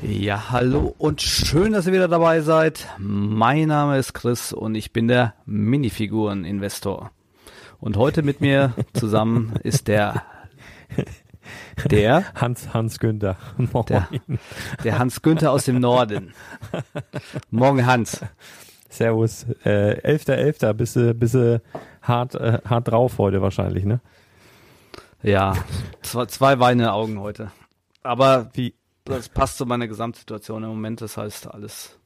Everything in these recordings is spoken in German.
Ja, hallo und schön, dass ihr wieder dabei seid. Mein Name ist Chris und ich bin der Minifiguren-Investor. Und heute mit mir zusammen ist der der Hans Hans Günther. Der, der Hans Günther aus dem Norden. Morgen Hans. Servus. Äh, 11.11. .11. Bist du bist du hart äh, hart drauf heute wahrscheinlich, ne? Ja, zwei, zwei weine Augen heute. Aber wie das passt zu meiner Gesamtsituation im Moment. Das heißt, alles.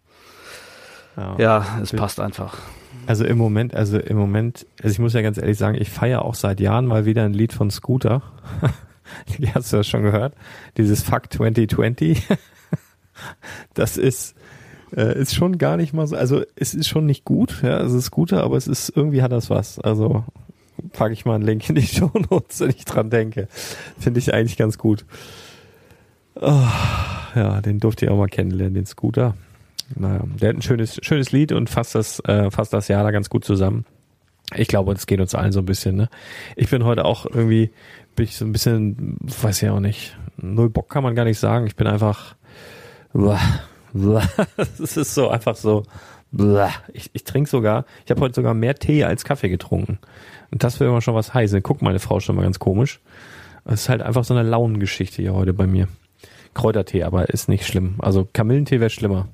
Ja, ja es passt einfach. Also im Moment, also im Moment, also ich muss ja ganz ehrlich sagen, ich feiere auch seit Jahren mal wieder ein Lied von Scooter. Die hast du ja schon gehört. Dieses Fuck 2020. Das ist, äh, ist schon gar nicht mal so, also es ist schon nicht gut, ja, es ist Scooter, aber es ist, irgendwie hat das was. Also packe ich mal einen Link in die Show Notes, wenn ich dran denke. Finde ich eigentlich ganz gut. Oh, ja, den durfte ich auch mal kennenlernen, den Scooter. Naja, der hat ein schönes, schönes Lied und fasst das, äh, fasst das Jahr da ganz gut zusammen. Ich glaube, es geht uns allen so ein bisschen, ne? Ich bin heute auch irgendwie, bin ich so ein bisschen, weiß ich auch nicht, null Bock kann man gar nicht sagen. Ich bin einfach, es ist so einfach so, ich, ich trinke sogar, ich habe heute sogar mehr Tee als Kaffee getrunken. Und das will immer schon was heißen. Guckt meine Frau schon mal ganz komisch. Es ist halt einfach so eine Launengeschichte hier heute bei mir. Kräutertee, aber ist nicht schlimm. Also Kamillentee wäre schlimmer.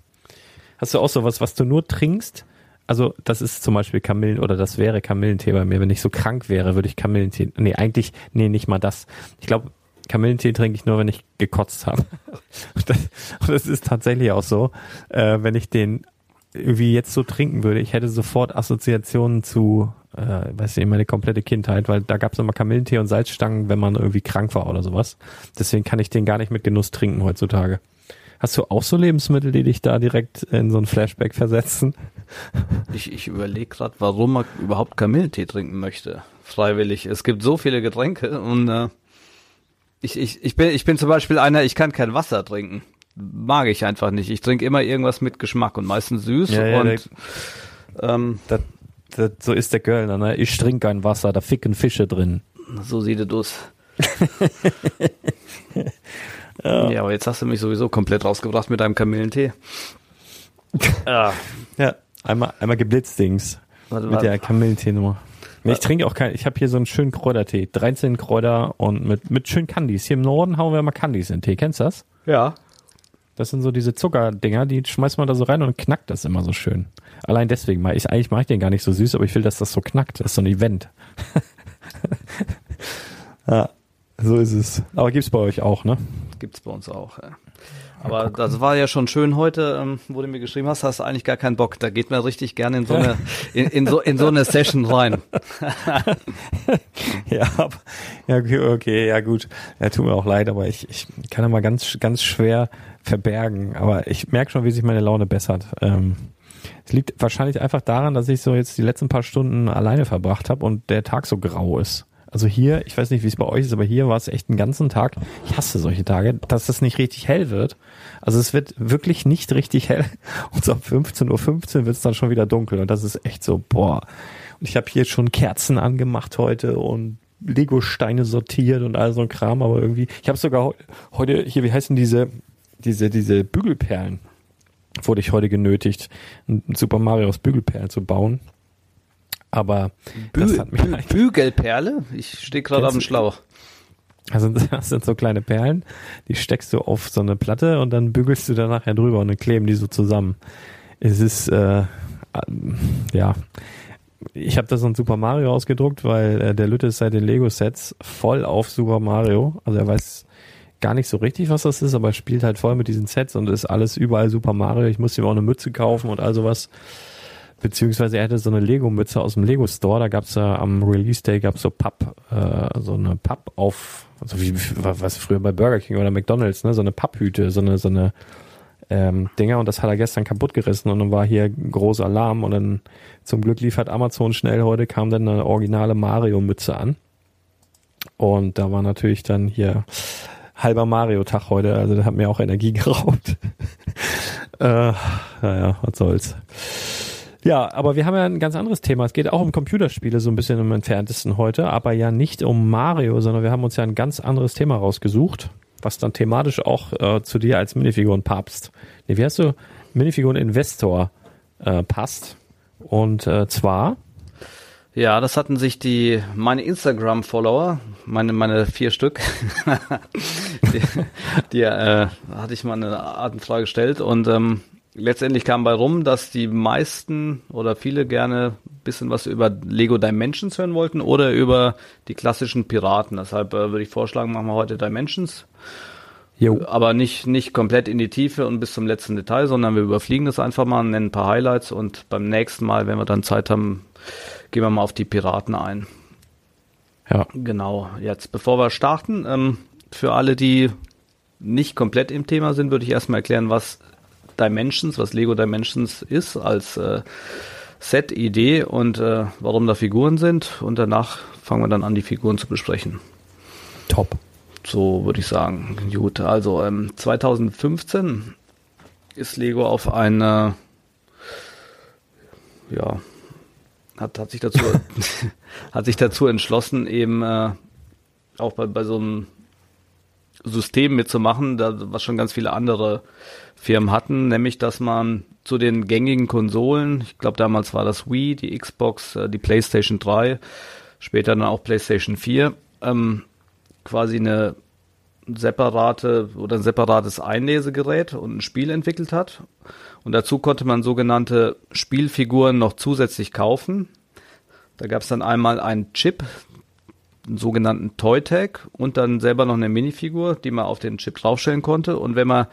Hast du auch sowas, was du nur trinkst, also das ist zum Beispiel Kamillen oder das wäre Kamillentee bei mir. Wenn ich so krank wäre, würde ich Kamillentee. Nee, eigentlich, nee, nicht mal das. Ich glaube, Kamillentee trinke ich nur, wenn ich gekotzt habe. Und das, und das ist tatsächlich auch so. Äh, wenn ich den irgendwie jetzt so trinken würde, ich hätte sofort Assoziationen zu, äh, weiß nicht, meine komplette Kindheit, weil da gab es immer Kamillentee und Salzstangen, wenn man irgendwie krank war oder sowas. Deswegen kann ich den gar nicht mit Genuss trinken heutzutage. Hast du auch so Lebensmittel, die dich da direkt in so ein Flashback versetzen? Ich, ich überlege gerade, warum man überhaupt Kamillentee trinken möchte. Freiwillig. Es gibt so viele Getränke und äh, ich, ich, ich, bin, ich bin zum Beispiel einer, ich kann kein Wasser trinken. Mag ich einfach nicht. Ich trinke immer irgendwas mit Geschmack und meistens süß Ja, ja, und ähm, Das, das, so ist der Kölner, ne? Ich trinke kein Wasser, da ficken Fische drin. so sieht es aus. ja. aber jetzt hast du mich sowieso komplett rausgebracht mit deinem Kamillentee. ah, Ja, einmal, einmal geblitzdings warte, mit warte. der Kamillentee-Nummer. Nee, ich trinke auch kein, ich habe hier so einen schönen Kräutertee, 13 Kräuter und mit, mit schönen Candies. Hier im Norden hauen wir immer Candies in den Tee, kennst du das? Ja. Das sind so diese Zuckerdinger, die schmeißt man da so rein und knackt das immer so schön. Allein deswegen mal. Ich, eigentlich mache ich den gar nicht so süß, aber ich will, dass das so knackt. Das ist so ein Event. ja, so ist es. Aber gibt's bei euch auch, ne? Gibt's bei uns auch. Ja. Aber das war ja schon schön heute, ähm, wo du mir geschrieben hast, hast du eigentlich gar keinen Bock. Da geht man richtig gerne in so eine, in, in so, in so eine Session rein. Ja, aber, ja, okay, ja gut. Ja, tut mir auch leid, aber ich, ich kann mal ganz, ganz schwer verbergen. Aber ich merke schon, wie sich meine Laune bessert. Ähm, es liegt wahrscheinlich einfach daran, dass ich so jetzt die letzten paar Stunden alleine verbracht habe und der Tag so grau ist. Also hier, ich weiß nicht, wie es bei euch ist, aber hier war es echt einen ganzen Tag. Ich hasse solche Tage, dass es nicht richtig hell wird. Also es wird wirklich nicht richtig hell. Und so um 15.15 Uhr 15 wird es dann schon wieder dunkel. Und das ist echt so, boah. Und ich habe hier schon Kerzen angemacht heute und Lego-Steine sortiert und all so ein Kram, aber irgendwie, ich habe sogar heu- heute, hier, wie heißen diese, diese, diese Bügelperlen, wurde ich heute genötigt, ein Super Mario aus Bügelperlen zu bauen. Aber das Bü hat mich Bü eigentlich Bügelperle? Ich stehe gerade auf dem Schlauch. Also das sind so kleine Perlen, die steckst du auf so eine Platte und dann bügelst du da nachher drüber und dann kleben die so zusammen. Es ist äh, äh, ja, ich habe da so ein Super Mario ausgedruckt, weil äh, der Lütte ist seit den Lego Sets voll auf Super Mario. Also er weiß gar nicht so richtig, was das ist, aber er spielt halt voll mit diesen Sets und ist alles überall Super Mario. Ich musste ihm auch eine Mütze kaufen und all sowas. Beziehungsweise er hatte so eine Lego-Mütze aus dem Lego-Store, da gab's ja am Release-Day gab's so Papp, äh, so eine Papp auf, also wie, was früher bei Burger King oder McDonalds, ne, so eine Papphüte, so eine, so eine ähm, Dinger. Und das hat er gestern kaputt gerissen und dann war hier großer Alarm und dann zum Glück liefert Amazon schnell. Heute, kam dann eine originale Mario-Mütze an. Und da war natürlich dann hier halber Mario-Tag heute, also das hat mir auch Energie geraubt. äh, naja, was soll's. Ja, aber wir haben ja ein ganz anderes Thema. Es geht auch um Computerspiele so ein bisschen im entferntesten heute, aber ja nicht um Mario, sondern wir haben uns ja ein ganz anderes Thema rausgesucht, was dann thematisch auch äh, zu dir als Minifigurenpapst, nee, wie heißt du, Minifiguren-Investor äh, passt. Und äh, zwar, Ja, das hatten sich die meine Instagram-Follower, meine meine vier Stück, die, die äh, hatte ich mal eine Artenfrage gestellt und ähm, letztendlich kam bei rum, dass die meisten oder viele gerne ein bisschen was über Lego Dimensions hören wollten oder über die klassischen Piraten. Deshalb äh, würde ich vorschlagen, machen wir heute Dimensions, jo, aber nicht nicht komplett in die Tiefe und bis zum letzten Detail, sondern wir überfliegen das einfach mal, nennen ein paar Highlights und beim nächsten Mal, wenn wir dann Zeit haben, gehen wir mal auf die Piraten ein. ja, Genau, jetzt bevor wir starten, ähm, für alle, die nicht komplett im Thema sind, würde ich erstmal erklären, was Dimensions, was Lego Dimensions ist als äh, Set-Idee und äh, warum da Figuren sind. Und danach fangen wir dann an, die Figuren zu besprechen. top. So würde ich sagen. Gut, also ähm, 2015 ist Lego auf eine, ja, hat, hat sich dazu, hat sich dazu entschlossen, eben äh, auch bei, bei so einem System mitzumachen, da, was schon ganz viele andere Firmen hatten, nämlich dass man zu den gängigen Konsolen, ich glaube damals war das Wii, die Xbox, äh, die PlayStation 3, später dann auch PlayStation 4, ähm, quasi eine separate oder ein separates Einlesegerät und ein Spiel entwickelt hat. Und dazu konnte man sogenannte Spielfiguren noch zusätzlich kaufen. Da gab es dann einmal einen Chip, einen sogenannten Toy Tag und dann selber noch eine Minifigur, die man auf den Chip draufstellen konnte. Und wenn man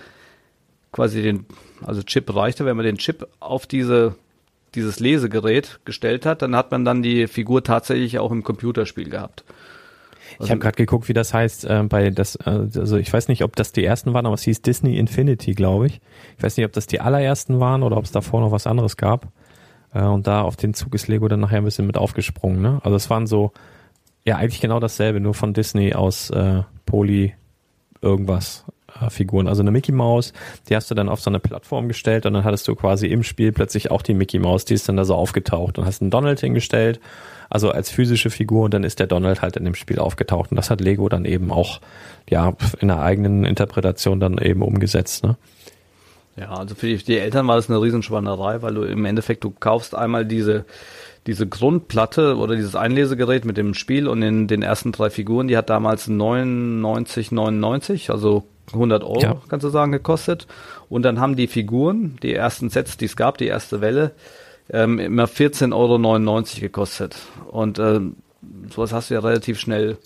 quasi den, also Chip reichte, wenn man den Chip auf diese dieses Lesegerät gestellt hat, dann hat man dann die Figur tatsächlich auch im Computerspiel gehabt. Ich habe gerade geguckt, wie das heißt äh, bei das, äh, also ich weiß nicht, ob das die ersten waren, aber es hieß Disney Infinity, glaube ich. Ich weiß nicht, ob das die allerersten waren oder ob es davor noch was anderes gab. Äh, und da auf den Zug ist Lego dann nachher ein bisschen mit aufgesprungen. Ne? Also es waren so, ja eigentlich genau dasselbe, nur von Disney aus äh, Poly irgendwas. äh, Figuren, also eine Mickey Maus, die hast du dann auf so eine Plattform gestellt und dann hattest du quasi im Spiel plötzlich auch die Mickey Maus, die ist dann da so aufgetaucht und hast einen Donald hingestellt also als physische Figur und dann ist der Donald halt in dem Spiel aufgetaucht und das hat Lego dann eben auch ja in der eigenen Interpretation dann eben umgesetzt. Ne? Ja, also für die, für die Eltern war das eine Riesenschwannerei, weil du im Endeffekt, du kaufst einmal diese, diese Grundplatte oder dieses Einlesegerät mit dem Spiel und in den ersten drei Figuren, die hat damals 99,99, also 100 Euro, ja. kannst du sagen, gekostet. Und dann haben die Figuren, die ersten Sets, die es gab, die erste Welle, ähm, immer 14,99 Euro gekostet. Und ähm, sowas hast du ja relativ schnell.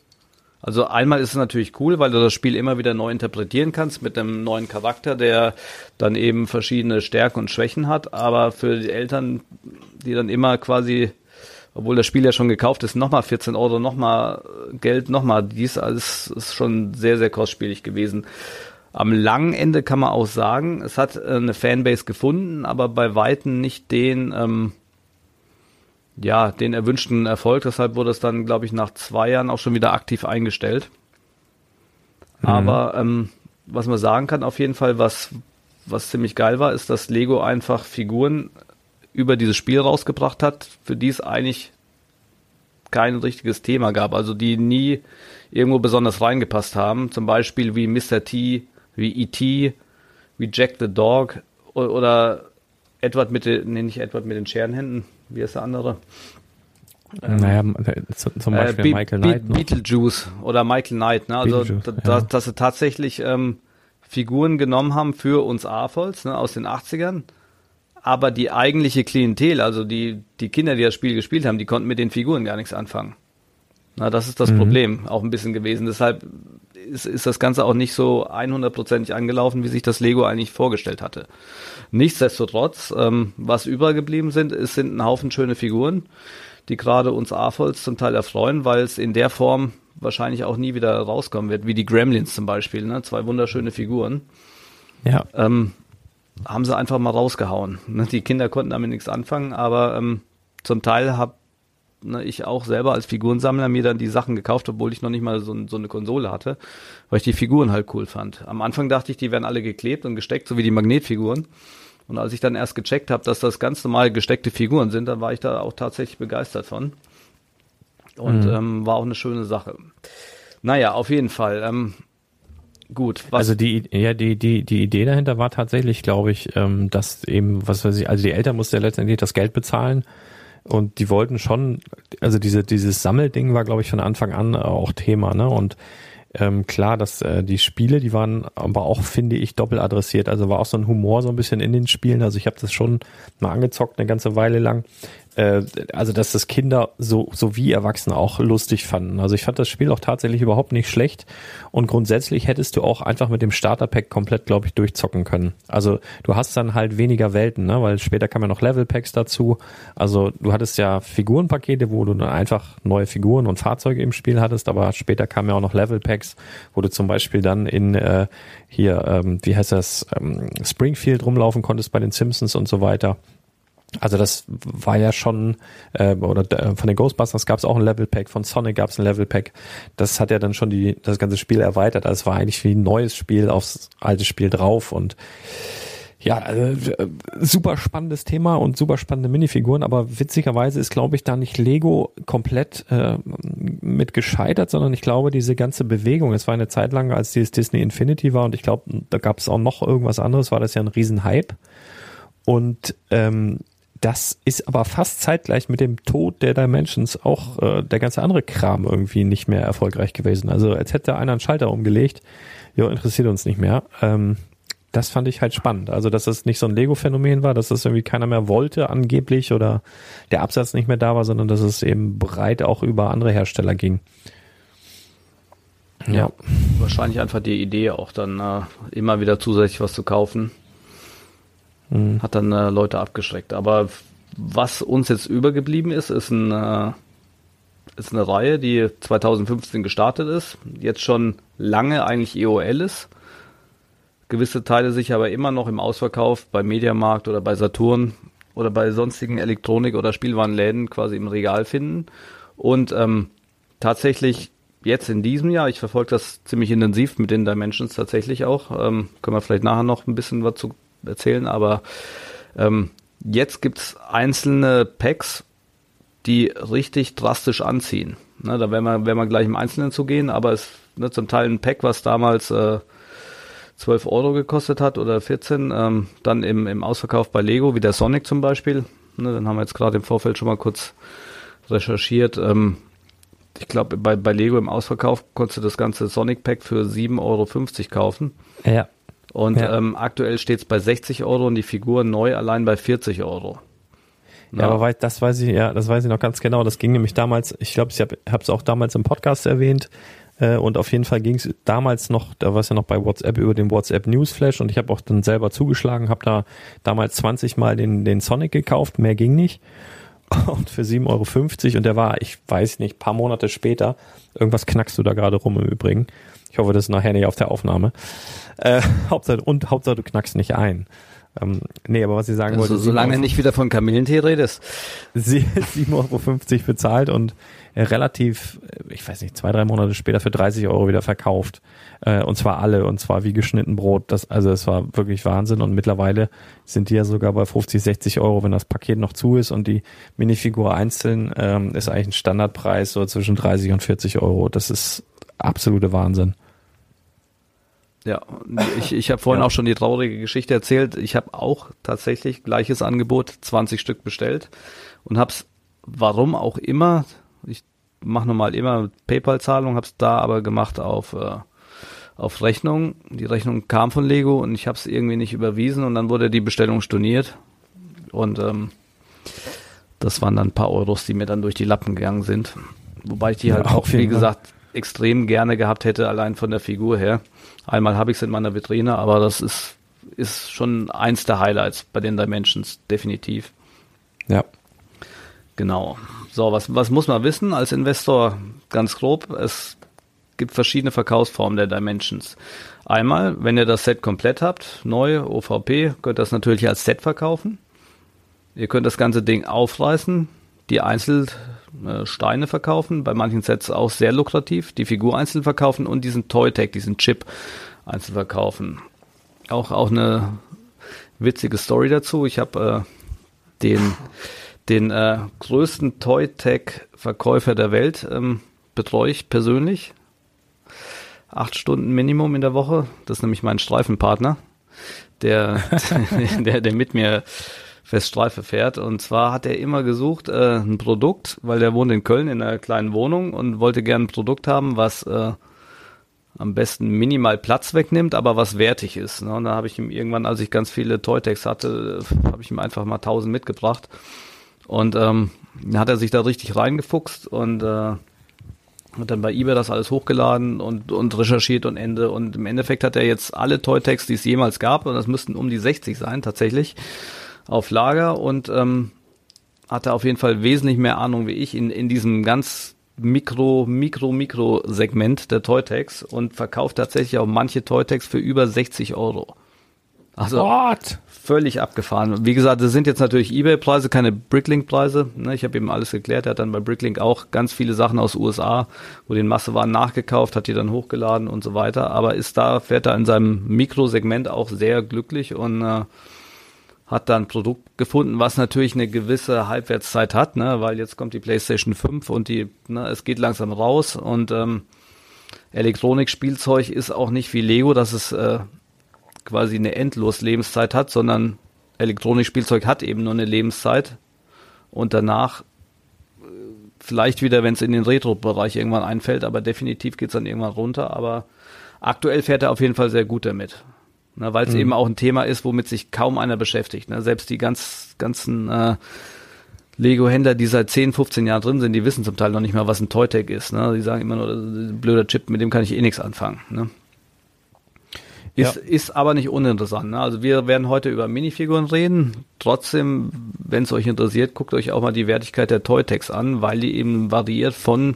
Also einmal ist es natürlich cool, weil du das Spiel immer wieder neu interpretieren kannst mit einem neuen Charakter, der dann eben verschiedene Stärken und Schwächen hat. Aber für die Eltern, die dann immer quasi, obwohl das Spiel ja schon gekauft ist, nochmal 14 Euro, nochmal Geld, nochmal dies, alles ist schon sehr, sehr kostspielig gewesen. Am langen Ende kann man auch sagen, es hat äh, eine Fanbase gefunden, aber bei Weitem nicht den, ähm, ja, den erwünschten Erfolg. Deshalb wurde es dann, glaube ich, nach zwei Jahren auch schon wieder aktiv eingestellt. Mhm. Aber ähm, was man sagen kann, auf jeden Fall, was, was ziemlich geil war, ist, dass Lego einfach Figuren über dieses Spiel rausgebracht hat, für die es eigentlich kein richtiges Thema gab, also die nie irgendwo besonders reingepasst haben. Zum Beispiel wie Mr. T wie E.T., wie Jack the Dog oder Edward mit den, nee, nicht Edward mit den Scherenhänden, wie ist der andere? Ähm, naja, zum Beispiel äh, Michael Knight. Be Beetlejuice oder Michael Knight, ne? Also, da, ja. dass sie tatsächlich ähm, Figuren genommen haben für uns AFOLs ne, aus den 80ern, aber die eigentliche Klientel, also die, die Kinder, die das Spiel gespielt haben, die konnten mit den Figuren gar nichts anfangen. Na, das ist das mhm. Problem auch ein bisschen gewesen. Deshalb ist, ist das Ganze auch nicht so 100%ig angelaufen, wie sich das Lego eigentlich vorgestellt hatte. Nichtsdestotrotz, ähm, was übergeblieben sind, es sind ein Haufen schöne Figuren, die gerade uns AFOLs zum Teil erfreuen, weil es in der Form wahrscheinlich auch nie wieder rauskommen wird, wie die Gremlins zum Beispiel, ne? zwei wunderschöne Figuren. Ja. Ähm, haben sie einfach mal rausgehauen. Ne? Die Kinder konnten damit nichts anfangen, aber ähm, zum Teil habe ne, ich auch selber als Figurensammler mir dann die Sachen gekauft, obwohl ich noch nicht mal so, so, eine Konsole hatte, weil ich die Figuren halt cool fand. Am Anfang dachte ich, die wären alle geklebt und gesteckt, so wie die Magnetfiguren. Und als ich dann erst gecheckt habe, dass das ganz normal gesteckte Figuren sind, dann war ich da auch tatsächlich begeistert von. Und mhm. ähm, war auch eine schöne Sache. Naja, auf jeden Fall. Ähm, gut. Was also die, ja, die, die, die Idee dahinter war tatsächlich, glaube ich, ähm, dass eben, was weiß ich, also die Eltern mussten ja letztendlich das Geld bezahlen und die wollten schon, also diese, dieses Sammelding war, glaube ich, von Anfang an auch Thema, ne? Und ähm, klar, dass äh, die Spiele, die waren aber auch, finde ich, doppelt adressiert. Also war auch so ein Humor so ein bisschen in den Spielen. Also ich habe das schon mal angezockt eine ganze Weile lang äh, also dass das Kinder so, so wie Erwachsene auch lustig fanden. Also ich fand das Spiel auch tatsächlich überhaupt nicht schlecht und grundsätzlich hättest du auch einfach mit dem Starter-Pack komplett, glaube ich, durchzocken können. Also du hast dann halt weniger Welten, ne? weil später kamen ja noch Level-Packs dazu. Also du hattest ja Figurenpakete, wo du dann einfach neue Figuren und Fahrzeuge im Spiel hattest, aber später kamen ja auch noch Level-Packs, wo du zum Beispiel dann in äh, hier, ähm, wie heißt das, ähm, Springfield rumlaufen konntest bei den Simpsons und so weiter. Also das war ja schon, äh, oder äh, von den Ghostbusters gab es auch ein Level Pack, von Sonic gab es ein Level Pack. Das hat ja dann schon die, das ganze Spiel erweitert. Also es war eigentlich wie ein neues Spiel aufs alte Spiel drauf und ja, also, äh, super spannendes Thema und super spannende Minifiguren, aber witzigerweise ist, glaube ich, da nicht Lego komplett äh, mit gescheitert, sondern ich glaube, diese ganze Bewegung, es war eine Zeit lang, als dieses Disney Infinity war und ich glaube, da gab es auch noch irgendwas anderes, war das ja ein Riesenhype. Und ähm, das ist aber fast zeitgleich mit dem Tod der Dimensions auch äh, der ganze andere Kram irgendwie nicht mehr erfolgreich gewesen. Also als hätte einer einen Schalter umgelegt. jo, interessiert uns nicht mehr. Ähm, das fand ich halt spannend. Also, dass das nicht so ein Lego-Phänomen war, dass das irgendwie keiner mehr wollte angeblich oder der Absatz nicht mehr da war, sondern dass es eben breit auch über andere Hersteller ging. Ja. Wahrscheinlich einfach die Idee auch dann äh, immer wieder zusätzlich was zu kaufen. Mhm. Hat dann äh, Leute abgeschreckt. Aber was uns jetzt übergeblieben ist, ist, ein, äh, ist eine Reihe, die 2015 gestartet ist, jetzt schon lange eigentlich EOL ist gewisse Teile sich aber immer noch im Ausverkauf bei Mediamarkt oder bei Saturn oder bei sonstigen Elektronik- oder Spielwarenläden quasi im Regal finden. Und ähm, tatsächlich jetzt in diesem Jahr, ich verfolge das ziemlich intensiv mit den Dimensions tatsächlich auch, ähm, können wir vielleicht nachher noch ein bisschen was zu erzählen, aber ähm, jetzt gibt's einzelne Packs, die richtig drastisch anziehen. Ne, da werden wir, werden wir gleich im Einzelnen zu gehen, aber es ne, zum Teil ein Pack, was damals äh, 12 Euro gekostet hat oder 14, ähm, dann im, im Ausverkauf bei Lego, wie der Sonic zum Beispiel. Ne, dann haben wir jetzt gerade im Vorfeld schon mal kurz recherchiert. Ähm, ich glaube, bei, bei Lego im Ausverkauf konntest du das ganze Sonic Pack für 7,50 Euro kaufen. Ja. Und ja. Ähm, aktuell steht es bei 60 Euro und die Figur neu allein bei 40 Euro. Ja, ja, aber das weiß ich, ja, das weiß ich noch ganz genau. Das ging nämlich damals, ich glaube, ich habe es auch damals im Podcast erwähnt, äh, und auf jeden Fall ging es damals noch, da war es ja noch bei WhatsApp über den WhatsApp Newsflash und ich habe auch dann selber zugeschlagen, habe da damals 20 Mal den, den Sonic gekauft, mehr ging nicht. Und für 7,50 Euro und der war, ich weiß nicht, paar Monate später, irgendwas knackst du da gerade rum im Übrigen. Ich hoffe, das ist nachher nicht auf der Aufnahme. Äh, Hauptsache, und Hauptsache, du knackst nicht ein. Ähm, nee, aber was ich sagen also, wollte. Solange nicht wieder von Kamillentee redest. 7,50 Euro bezahlt und relativ, äh, ich weiß nicht, zwei, drei Monate später für 30 Euro wieder verkauft. Äh, und zwar alle, und zwar wie geschnitten Brot. Das, also es war wirklich Wahnsinn. Und mittlerweile sind die ja sogar bei 50, 60 Euro, wenn das Paket noch zu ist und die Minifigur einzeln ähm, ist eigentlich ein Standardpreis so zwischen 30 und 40 Euro. Das ist absolute Wahnsinn. Ja, ich, ich habe vorhin ja. auch schon die traurige Geschichte erzählt. Ich habe auch tatsächlich gleiches Angebot, 20 Stück bestellt und habe es, warum auch immer, ich mache normal immer PayPal-Zahlung, habe es da aber gemacht auf äh, auf Rechnung. Die Rechnung kam von Lego und ich habe es irgendwie nicht überwiesen und dann wurde die Bestellung storniert und ähm, das waren dann ein paar Euros, die mir dann durch die Lappen gegangen sind. Wobei ich die halt ja, auch, wie gesagt, extrem gerne gehabt hätte, allein von der Figur her. Einmal habe ich es in meiner Vitrine, aber das ist, ist schon eins der Highlights bei den Dimensions, definitiv. Ja. Genau. So, was, was muss man wissen als Investor? Ganz grob, es gibt verschiedene Verkaufsformen der Dimensions. Einmal, wenn ihr das Set komplett habt, neu, OVP, könnt ihr das natürlich als Set verkaufen. Ihr könnt das ganze Ding aufreißen, die Einzelsteine verkaufen, bei manchen Sets auch sehr lukrativ, die Figur einzeln verkaufen und diesen Toy-Tag, diesen Chip einzeln verkaufen. Auch, auch eine witzige Story dazu. Ich habe äh, den den äh, größten Toy-Tech-Verkäufer der Welt ähm, betreue ich persönlich. Acht Stunden Minimum in der Woche. Das ist nämlich mein Streifenpartner, der, der, der mit mir fest Streife fährt. Und zwar hat er immer gesucht äh, ein Produkt, weil der wohnt in Köln in einer kleinen Wohnung und wollte gerne ein Produkt haben, was äh, am besten minimal Platz wegnimmt, aber was wertig ist. Ne? Und da habe ich ihm irgendwann, als ich ganz viele Toy-Techs hatte, habe ich ihm einfach mal tausend mitgebracht. Und ähm, dann hat er sich da richtig reingefuchst und äh, hat dann bei eBay das alles hochgeladen und, und recherchiert und Ende. Und im Endeffekt hat er jetzt alle Toy-Tags, die es jemals gab, und das müssten um die 60 sein tatsächlich, auf Lager und ähm, hatte auf jeden Fall wesentlich mehr Ahnung wie ich in, in diesem ganz Mikro, Mikro, Mikro-Segment der Toy-Tags und verkauft tatsächlich auch manche Toy-Tags für über 60 Euro. Also What? völlig abgefahren. Wie gesagt, das sind jetzt natürlich Ebay-Preise, keine Bricklink-Preise. Ne, ich habe eben alles geklärt. Er hat dann bei Bricklink auch ganz viele Sachen aus USA, wo den Massewaren nachgekauft, hat die dann hochgeladen und so weiter. Aber ist da, fährt er in seinem Mikrosegment auch sehr glücklich und äh, hat da ein Produkt gefunden, was natürlich eine gewisse Halbwertszeit hat, ne, weil jetzt kommt die PlayStation 5 und die, ne, es geht langsam raus und ähm, Elektronik-Spielzeug ist auch nicht wie Lego, dass es äh, quasi eine endlos Lebenszeit hat, sondern Elektronikspielzeug hat eben nur eine Lebenszeit und danach äh, vielleicht wieder, wenn es in den Retro-Bereich irgendwann einfällt, aber definitiv geht es dann irgendwann runter. Aber aktuell fährt er auf jeden Fall sehr gut damit. Ne, Weil es Mhm. eben auch ein Thema ist, womit sich kaum einer beschäftigt. Ne? Selbst die ganz, ganzen äh, Lego-Händler, die seit 10, 15 Jahren drin sind, die wissen zum Teil noch nicht mal, was ein Toy-Tag ist. Ne? Die sagen immer nur, blöder Chip, mit dem kann ich eh nichts anfangen. Ne? Ist, Ja. ist aber nicht uninteressant. Ne? Also wir werden heute über Minifiguren reden. Trotzdem, wenn es euch interessiert, guckt euch auch mal die Wertigkeit der Toy-Tags an, weil die eben variiert von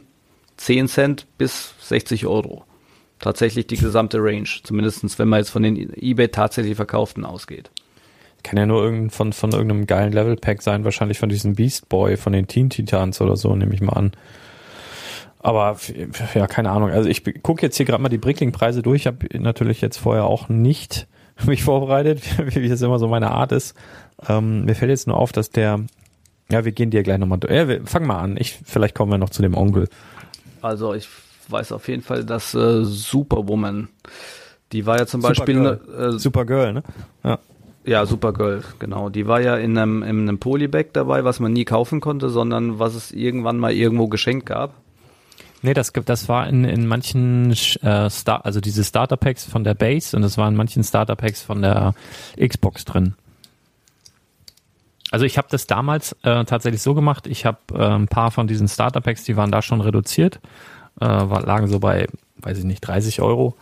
10 Cent bis 60 Euro. Tatsächlich die gesamte Range. Zumindestens, wenn man jetzt von den eBay tatsächlich verkauften ausgeht. Kann ja nur irgendein, von, von irgendeinem geilen Level-Pack sein, wahrscheinlich von diesem Beast Boy, von den Teen Titans oder so, nehme ich mal an. Aber ja, keine Ahnung. Also ich gucke jetzt hier gerade mal die Brickling-Preise durch. Ich habe natürlich jetzt vorher auch nicht mich vorbereitet, wie, es immer so meine Art ist. Ähm, mir fällt jetzt nur auf, dass der, ja, wir gehen dir gleich nochmal durch. Ja, wir, fang mal an. Ich, vielleicht kommen wir noch zu dem Onkel. Also ich weiß auf jeden Fall, dass äh, Superwoman, die war ja zum Beispiel, Supergirl. äh, Supergirl, ne? Ja. ja, Supergirl, genau. Die war ja in einem, in einem Polybag dabei, was man nie kaufen konnte, sondern was es irgendwann mal irgendwo geschenkt gab. Nee, das, gibt- das war in, in manchen äh, Star, also diese Starter Packs von der Base und das waren in manchen Starter Packs von der Xbox drin. Also ich habe das damals äh, tatsächlich so gemacht, ich habe äh, ein paar von diesen Starter Packs, die waren da schon reduziert, äh, war, lagen so bei, weiß ich nicht, 30 Euro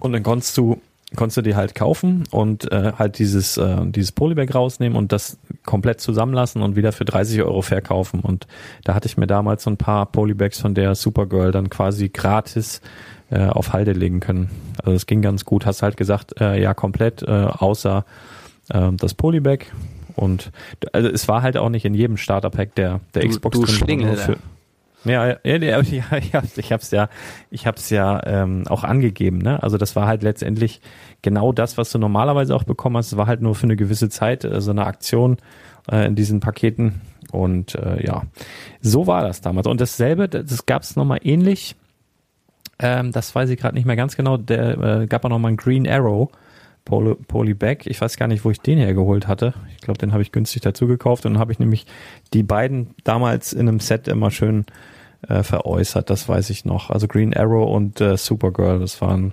und dann konntest du konntest du die halt kaufen und äh, halt dieses äh, dieses Polybag rausnehmen und das komplett zusammenlassen und wieder für 30 Euro verkaufen und da hatte ich mir damals so ein paar Polybags von der Supergirl dann quasi gratis äh, auf Halde legen können. Also es ging ganz gut. Hast halt gesagt, äh, ja komplett äh, außer äh, das Polybag und also es war halt auch nicht in jedem Starterpack der der Du- Xbox du drin, Schlingel, für- ja, ja, ja, ja, ja ich hab's ja, ich hab's ja ähm, auch angegeben, ne? Also das war halt letztendlich genau das, was du normalerweise auch bekommen hast. Es war halt nur für eine gewisse Zeit äh, so eine Aktion äh, in diesen Paketen und äh, ja, so war das damals. Und dasselbe, das, gab's noch mal ähnlich. Ähm, das weiß ich gerade nicht mehr ganz genau. Der äh, gab auch noch mal einen Green Arrow Poly, Polybag. Ich weiß gar nicht, wo ich den hergeholt hatte. Ich glaube, den habe ich günstig dazu gekauft und dann habe ich nämlich die beiden damals in einem Set immer schön äh, veräußert, das weiß ich noch. Also Green Arrow und äh, Supergirl, das war ein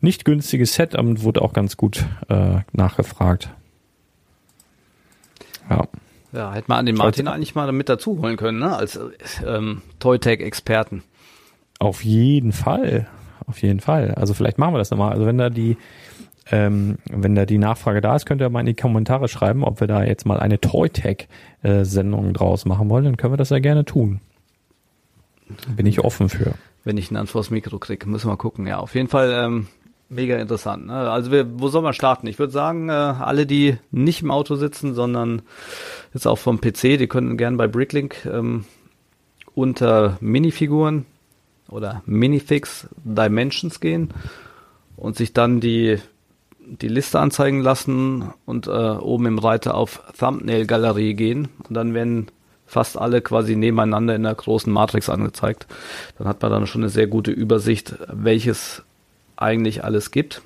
nicht günstiges Set, aber wurde auch ganz gut äh, nachgefragt. Ja. Ja, hätte man an den Martin eigentlich mal mit dazu holen können, ne? Als äh, ähm, Toy-Tag-Experten. Auf jeden Fall. Auf jeden Fall. Also vielleicht machen wir das nochmal. Also wenn da die, ähm, wenn da die Nachfrage da ist, könnt ihr mal in die Kommentare schreiben, ob wir da jetzt mal eine Toy-Tag-Sendung draus machen wollen. Dann können wir das ja gerne tun. Bin ich offen für. Wenn ich einen vors Mikro kriege, müssen wir gucken. Ja, auf jeden Fall ähm, mega interessant. Ne? Also wir, wo soll man starten? Ich würde sagen, äh, alle, die nicht im Auto sitzen, sondern jetzt auch vom PC, die können gerne bei Bricklink ähm, unter Minifiguren oder Minifix Dimensions gehen und sich dann die die Liste anzeigen lassen und äh, oben im Reiter auf Thumbnail Galerie gehen und dann werden fast alle quasi nebeneinander in der großen Matrix angezeigt. Dann hat man dann schon eine sehr gute Übersicht, welches eigentlich alles gibt.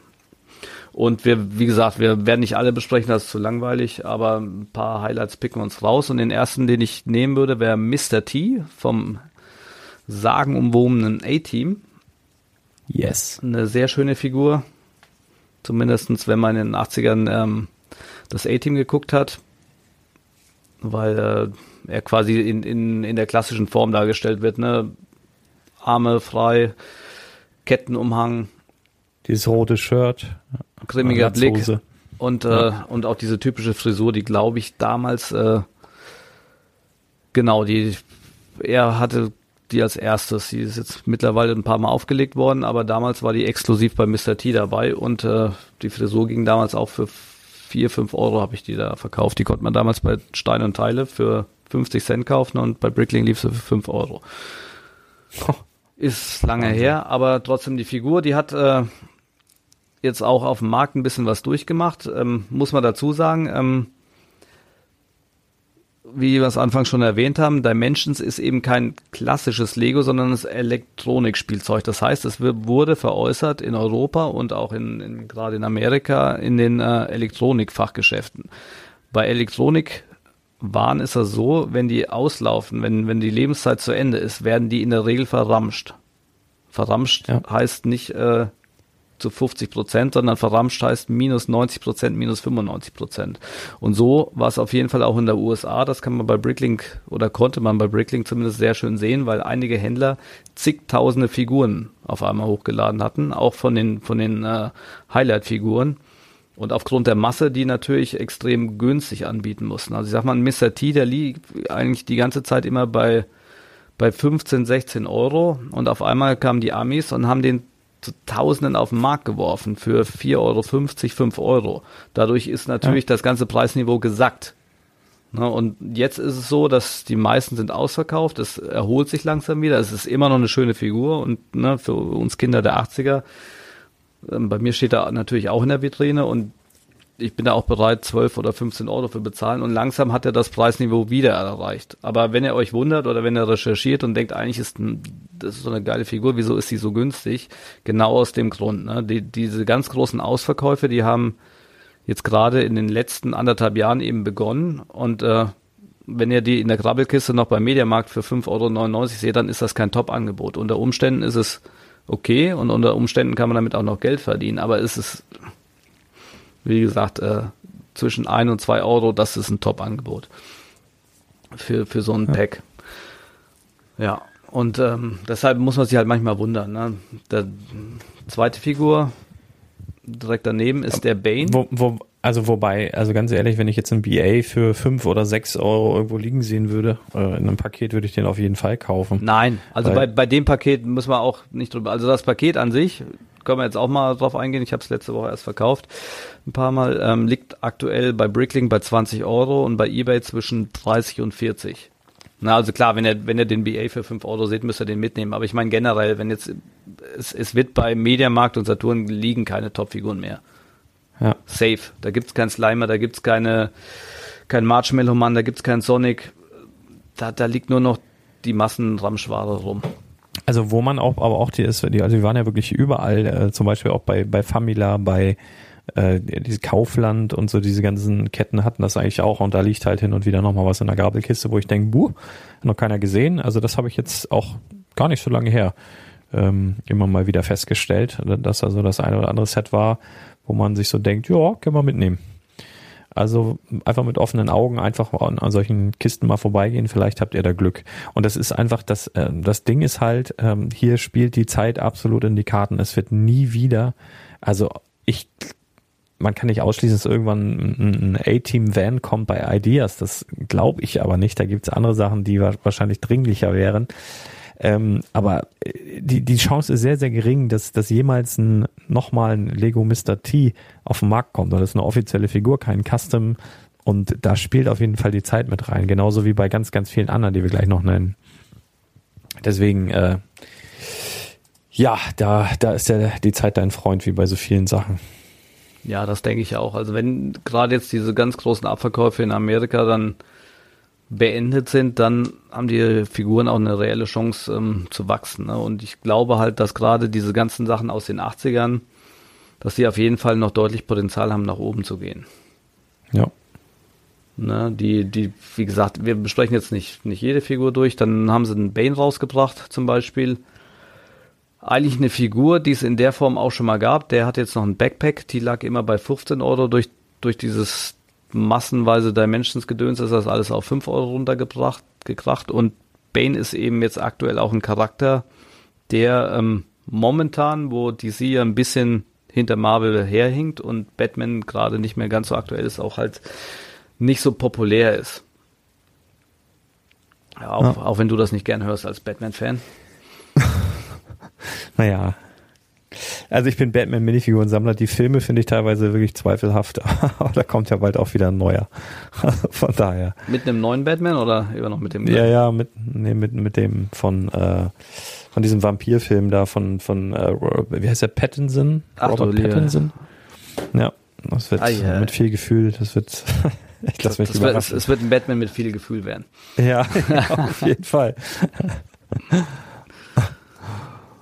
Und wir, wie gesagt, wir werden nicht alle besprechen, das ist zu langweilig, aber ein paar Highlights picken wir uns raus. Und den ersten, den ich nehmen würde, wäre Mr. T vom sagenumwobenen A-Team. Yes. Eine sehr schöne Figur. Zumindestens, wenn man in den 80ern ähm, das A-Team geguckt hat. Weil äh, er quasi in, in, in der klassischen Form dargestellt wird. Ne? Arme frei, Kettenumhang, Dieses rote Shirt. grimmiger Blick. Und, äh, Ja. und auch diese typische Frisur, die glaube ich damals, äh, genau, die, er hatte die als erstes. Die ist jetzt mittlerweile ein paar Mal aufgelegt worden, aber damals war die exklusiv bei Mr. T dabei und äh, die Frisur ging damals auch für vier, fünf Euro habe ich die da verkauft. Die konnte man damals bei Stein und Teile für 50 Cent kaufen und bei Brickling lief sie für fünf Euro. Ist lange her, aber trotzdem die Figur, die hat äh, jetzt auch auf dem Markt ein bisschen was durchgemacht, ähm, muss man dazu sagen. Ähm, wie wir es anfangs schon erwähnt haben, Dimensions ist eben kein klassisches Lego, sondern es Elektronikspielzeug. Das heißt, es wurde veräußert in Europa und auch in, in gerade in Amerika in den äh, Elektronikfachgeschäften. Bei Elektronikwaren ist das so, wenn die auslaufen, wenn, wenn die Lebenszeit zu Ende ist, werden die in der Regel verramscht. Verramscht Ja. heißt nicht, äh, zu 50 Prozent, sondern verramscht heißt minus 90 Prozent, minus 95 Prozent. Und so war es auf jeden Fall auch in der USA. Das kann man bei Bricklink oder konnte man bei Bricklink zumindest sehr schön sehen, weil einige Händler zigtausende Figuren auf einmal hochgeladen hatten, auch von den, von den äh, Highlight-Figuren. Und aufgrund der Masse, die natürlich extrem günstig anbieten mussten. Also ich sag mal, ein Mr. T, der liegt eigentlich die ganze Zeit immer bei, bei 15, 16 Euro. Und auf einmal kamen die Amis und haben den zu Tausenden auf den Markt geworfen für 4,50 Euro, 5 Euro. Dadurch ist natürlich ja. das ganze Preisniveau gesackt. Ne, und jetzt ist es so, dass die meisten sind ausverkauft, es erholt sich langsam wieder, es ist immer noch eine schöne Figur und ne, für uns Kinder der 80er ähm, bei mir steht er natürlich auch in der Vitrine und ich bin da auch bereit, 12 oder 15 Euro für bezahlen und langsam hat er das Preisniveau wieder erreicht. Aber wenn ihr euch wundert oder wenn ihr recherchiert und denkt, eigentlich ist ein, das ist so eine geile Figur, wieso ist sie so günstig? Genau aus dem Grund. Ne? Die, diese ganz großen Ausverkäufe, die haben jetzt gerade in den letzten anderthalb Jahren eben begonnen und äh, wenn ihr die in der Krabbelkiste noch beim Mediamarkt für 5,99 Euro seht, dann ist das kein Top-Angebot. Unter Umständen ist es okay und unter Umständen kann man damit auch noch Geld verdienen, aber es ist, wie gesagt, äh, zwischen ein und zwei Euro, das ist ein Top-Angebot für, für so ein ja. Pack. Ja, und ähm, deshalb muss man sich halt manchmal wundern. Ne? Der zweite Figur direkt daneben ist der Bane. Wo, wo, also wobei, also ganz ehrlich, wenn ich jetzt ein BA für fünf oder sechs Euro irgendwo liegen sehen würde, äh, in einem Paket würde ich den auf jeden Fall kaufen. Nein, also bei, bei dem Paket muss man auch nicht drüber, also das Paket an sich, können wir jetzt auch mal drauf eingehen, ich habe es letzte Woche erst verkauft, ein paar Mal, ähm, liegt aktuell bei Bricklink bei 20 Euro und bei Ebay zwischen 30 und 40. Na, also klar, wenn ihr, wenn ihr den BA für 5 Euro seht, müsst ihr den mitnehmen. Aber ich meine generell, wenn jetzt, es, es wird bei Mediamarkt und Saturn liegen keine Topfiguren mehr. Ja. Safe. Da gibt's keinen Slimer, da gibt's keine, kein Marshmallow Mann, da gibt's keinen Sonic. Da, da liegt nur noch die Massenramschware rum. Also wo man auch, aber auch die ist, die, also die waren ja wirklich überall, äh, zum Beispiel auch bei, bei Famila, bei äh, diese Kaufland und so diese ganzen Ketten hatten das eigentlich auch und da liegt halt hin und wieder nochmal was in der Gabelkiste, wo ich denke, buh, noch keiner gesehen. Also das habe ich jetzt auch gar nicht so lange her ähm, immer mal wieder festgestellt, dass also das eine oder andere Set war, wo man sich so denkt, ja, können wir mitnehmen. Also einfach mit offenen Augen einfach an, an, solchen Kisten mal vorbeigehen, vielleicht habt ihr da Glück. Und das ist einfach, das, äh, das Ding ist halt, ähm, hier spielt die Zeit absolut in die Karten. Es wird nie wieder, also ich, man kann nicht ausschließen, dass irgendwann ein, A-Team-Van kommt bei Ideas. Das glaube ich aber nicht. Da gibt's andere Sachen, die wahrscheinlich dringlicher wären. Ähm, aber äh, die, die Chance ist sehr, sehr gering, dass, dass jemals ein, nochmal ein Lego Mr. T auf den Markt kommt. Das ist eine offizielle Figur, kein Custom. Und da spielt auf jeden Fall die Zeit mit rein. Genauso wie bei ganz, ganz vielen anderen, die wir gleich noch nennen. Deswegen, äh, ja, da, da ist ja die Zeit dein Freund, wie bei so vielen Sachen. Ja, das denke ich auch. Also wenn gerade jetzt diese ganz großen Abverkäufe in Amerika dann beendet sind, dann haben die Figuren auch eine reelle Chance ähm, zu wachsen. Ne? Und ich glaube halt, dass gerade diese ganzen Sachen aus den 80ern, dass sie auf jeden Fall noch deutlich Potenzial haben, nach oben zu gehen. Ja. Ne, die, die, wie gesagt, wir besprechen jetzt nicht, nicht jede Figur durch. Dann haben sie einen Bane rausgebracht, zum Beispiel. Eigentlich eine Figur, die es in der Form auch schon mal gab. Der hat jetzt noch ein Backpack, die lag immer bei 15 Euro durch, durch dieses massenweise Dimensions-Gedöns ist das alles auf 5 Euro runtergebracht, gekracht und Bane ist eben jetzt aktuell auch ein Charakter, der ähm, momentan, wo DC ja ein bisschen hinter Marvel herhinkt und Batman gerade nicht mehr ganz so aktuell ist, auch halt nicht so populär ist. Ja, auch, ja. auch wenn du das nicht gern hörst als Batman-Fan. naja, also ich bin Batman-Minifiguren-Sammler. Die Filme finde ich teilweise wirklich zweifelhaft. Aber da kommt ja bald auch wieder ein neuer. von daher. Mit einem neuen Batman oder immer noch mit dem? Ja, ja, mit, nee, mit, mit dem von, äh, von diesem Vampirfilm da von, von äh, wie heißt der, Pattinson? Ach, Robert du Pattinson. Ja, das wird ah, yeah. mit viel Gefühl, das wird, ich lasse mich das. Wird, es wird ein Batman mit viel Gefühl werden. Ja, ja auf jeden Fall.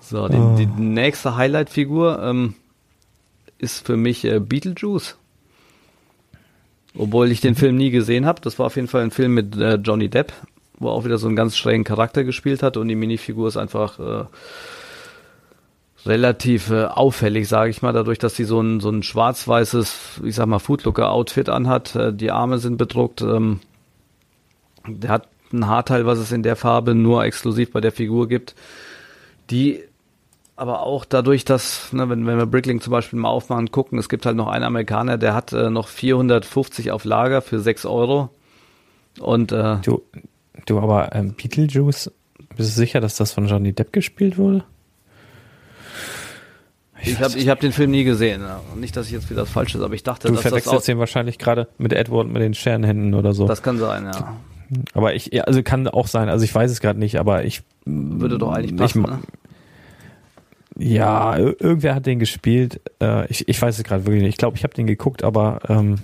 So, die, oh. die nächste Highlight-Figur ähm, ist für mich äh, Beetlejuice. Obwohl ich den Film nie gesehen habe. Das war auf jeden Fall ein Film mit äh, Johnny Depp, wo er auch wieder so einen ganz schrägen Charakter gespielt hat und die Minifigur ist einfach äh, relativ äh, auffällig, sage ich mal, dadurch, dass sie so ein, so ein schwarz-weißes, ich sag mal, Foodlooker-Outfit anhat. Äh, die Arme sind bedruckt. Ähm, der hat ein Haarteil, was es in der Farbe nur exklusiv bei der Figur gibt. Die aber auch dadurch, dass, ne, wenn, wenn wir Bricklink zum Beispiel mal aufmachen, gucken, es gibt halt noch einen Amerikaner, der hat äh, noch 450 auf Lager für 6 Euro. Und äh, Du, du aber ähm, Beetlejuice, bist du sicher, dass das von Johnny Depp gespielt wurde? ich habe ich hab den Film nie gesehen. Ja. Nicht, dass ich jetzt wieder das Falsche ist, aber ich dachte, Du dass das verwechselst den wahrscheinlich gerade mit Edward mit den Scherenhänden oder so. das kann sein, ja. aber ich, also kann auch sein, also ich weiß es gerade nicht, aber ich, Würde doch eigentlich ich, passen. ne? Ja, ir- irgendwer hat den gespielt. Äh, ich, ich weiß es gerade wirklich nicht. Ich glaube, ich habe den geguckt, aber ähm,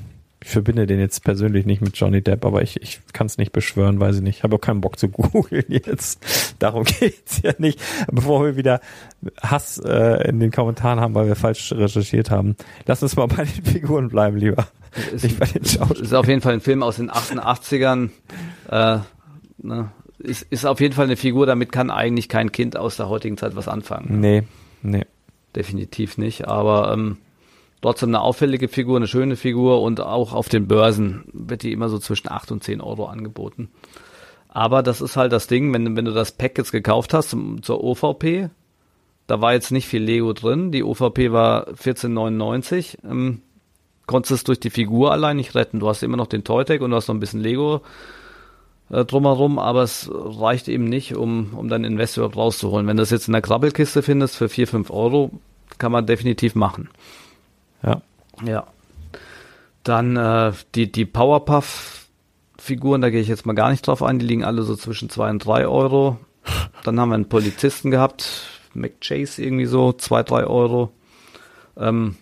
ich verbinde den jetzt persönlich nicht mit Johnny Depp, aber ich, ich kann es nicht beschwören, weiß ich nicht. Ich habe auch keinen Bock zu googeln jetzt. Darum geht's ja nicht. Bevor wir wieder Hass äh, in den Kommentaren haben, weil wir falsch recherchiert haben. Lass uns mal bei den Figuren bleiben, lieber. Ist, Nicht bei den Schauspielern. ist auf jeden Fall ein Film aus den 88ern. Äh, ne, ist, ist auf jeden Fall eine Figur, damit kann eigentlich kein Kind aus der heutigen Zeit was anfangen. Nee, nee. Definitiv nicht. Aber ähm, trotzdem eine auffällige Figur, eine schöne Figur und auch auf den Börsen wird die immer so zwischen 8 und 10 Euro angeboten. Aber das ist halt das Ding, wenn, wenn du das Pack jetzt gekauft hast zum, zur OVP, da war jetzt nicht viel Lego drin. Die OVP war 14,99. Ähm, konntest es durch die Figur allein nicht retten. Du hast immer noch den Toy-Tag und du hast noch ein bisschen Lego äh, drumherum, aber es reicht eben nicht, um, um deinen Investor rauszuholen. Wenn du das jetzt in der Krabbelkiste findest für 4, 5 Euro, kann man definitiv machen. Ja. Ja. Dann äh, die, die Powerpuff-Figuren, da gehe ich jetzt mal gar nicht drauf ein, die liegen alle so zwischen 2 und 3 Euro. Dann haben wir einen Polizisten gehabt, McChase irgendwie so, 2, 3 Euro. Ähm,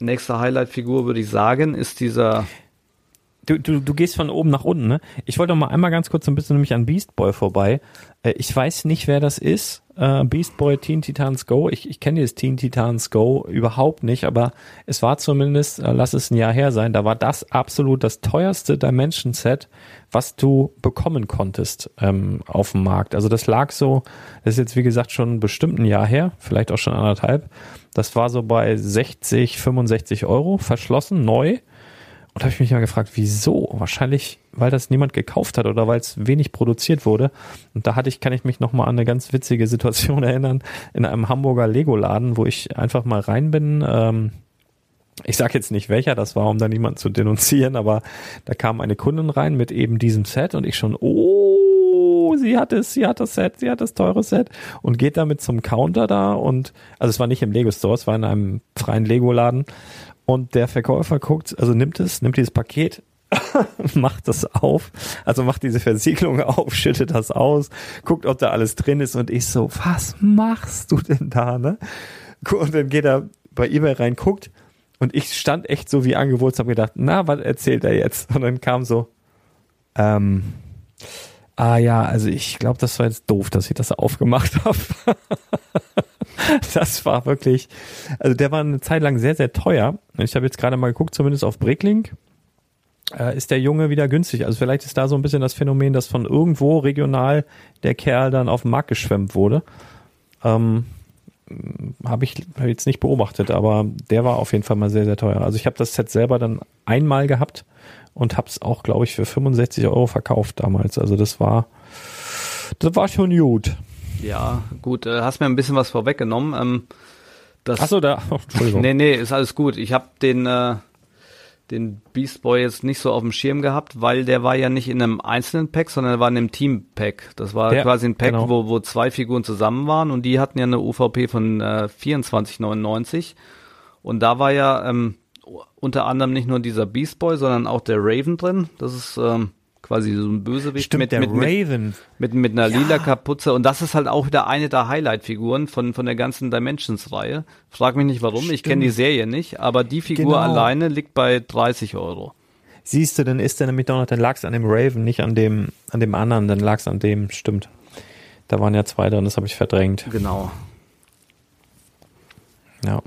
nächste Highlight-Figur würde ich sagen, ist dieser Du, du, du gehst von oben nach unten, ne? Ich wollte noch mal einmal ganz kurz ein bisschen nämlich an Beast Boy vorbei. Äh, ich weiß nicht, wer das ist. Äh, Beast Boy Teen Titans Go. Ich, ich kenne dieses Teen Titans Go überhaupt nicht, aber es war zumindest, äh, lass es ein Jahr her sein, da war das absolut das teuerste Dimension Set, was du bekommen konntest ähm, auf dem Markt. Also das lag so, das ist jetzt wie gesagt schon bestimmt ein Jahr her, vielleicht auch schon anderthalb. Das war so bei 60, 65 Euro, verschlossen, neu. Und habe ich mich mal gefragt, wieso? Wahrscheinlich, weil das niemand gekauft hat oder weil es wenig produziert wurde. Und da hatte ich, kann ich mich noch mal an eine ganz witzige Situation erinnern, in einem Hamburger Lego-Laden, wo ich einfach mal rein bin. Ähm, ich sage jetzt nicht welcher das war, um da niemanden zu denunzieren, aber da kam eine Kundin rein mit eben diesem Set und ich schon, oh, sie hat es, sie hat das Set, sie hat das teure Set und geht damit zum Counter da und, also es war nicht im Lego Store, es war in einem freien Lego-Laden und der Verkäufer guckt, also nimmt es, nimmt dieses Paket, macht das auf, also macht diese Versiegelung auf, schüttet das aus, guckt, ob da alles drin ist und ich so, was machst du denn da, ne? Und dann geht er bei eBay rein, guckt und ich stand echt so wie angewurzt, habe gedacht, na, was erzählt er jetzt? Und dann kam so, ähm, ah ja, also ich glaube, das war jetzt doof, dass ich das aufgemacht habe. das war wirklich, also der war eine Zeit lang sehr, sehr teuer. Ich habe jetzt gerade mal geguckt, zumindest auf Bricklink äh, ist der Junge wieder günstig. Also vielleicht ist da so ein bisschen das Phänomen, dass von irgendwo regional der Kerl dann auf den Markt geschwemmt wurde. Ähm, habe ich hab jetzt nicht beobachtet, aber der war auf jeden Fall mal sehr, sehr teuer. Also ich habe das Set selber dann einmal gehabt und habe es auch, glaube ich, für 65 Euro verkauft damals. Also das war, das war schon gut. Ja, gut, äh, hast mir ein bisschen was vorweggenommen. Ähm, das, Achso, da, oh, Entschuldigung. Nee, nee, ist alles gut. Ich habe den, äh, den Beast Boy jetzt nicht so auf dem Schirm gehabt, weil der war ja nicht in einem einzelnen Pack, sondern er war in einem Team-Pack. Das war Ja, quasi ein Pack, genau. wo, wo zwei Figuren zusammen waren und die hatten ja eine UVP von äh, 24,99. Und da war ja ähm, unter anderem nicht nur dieser Beast Boy, sondern auch der Raven drin. Das ist ähm, quasi so ein Bösewicht Stimmt, mit, der mit, mit, Raven. mit, mit einer lila Kapuze. Und das ist halt auch wieder eine der Highlight-Figuren von, von der ganzen Dimensions-Reihe. Frag mich nicht warum, ich kenne die Serie nicht, aber die Figur Genau. alleine liegt bei 30 Euro. Siehst du, dann ist der nämlich doch noch, dann lag es an dem Raven, nicht an dem, an dem anderen, dann lag es an dem, stimmt. Da waren ja zwei drin, das habe ich verdrängt. Genau. Ja.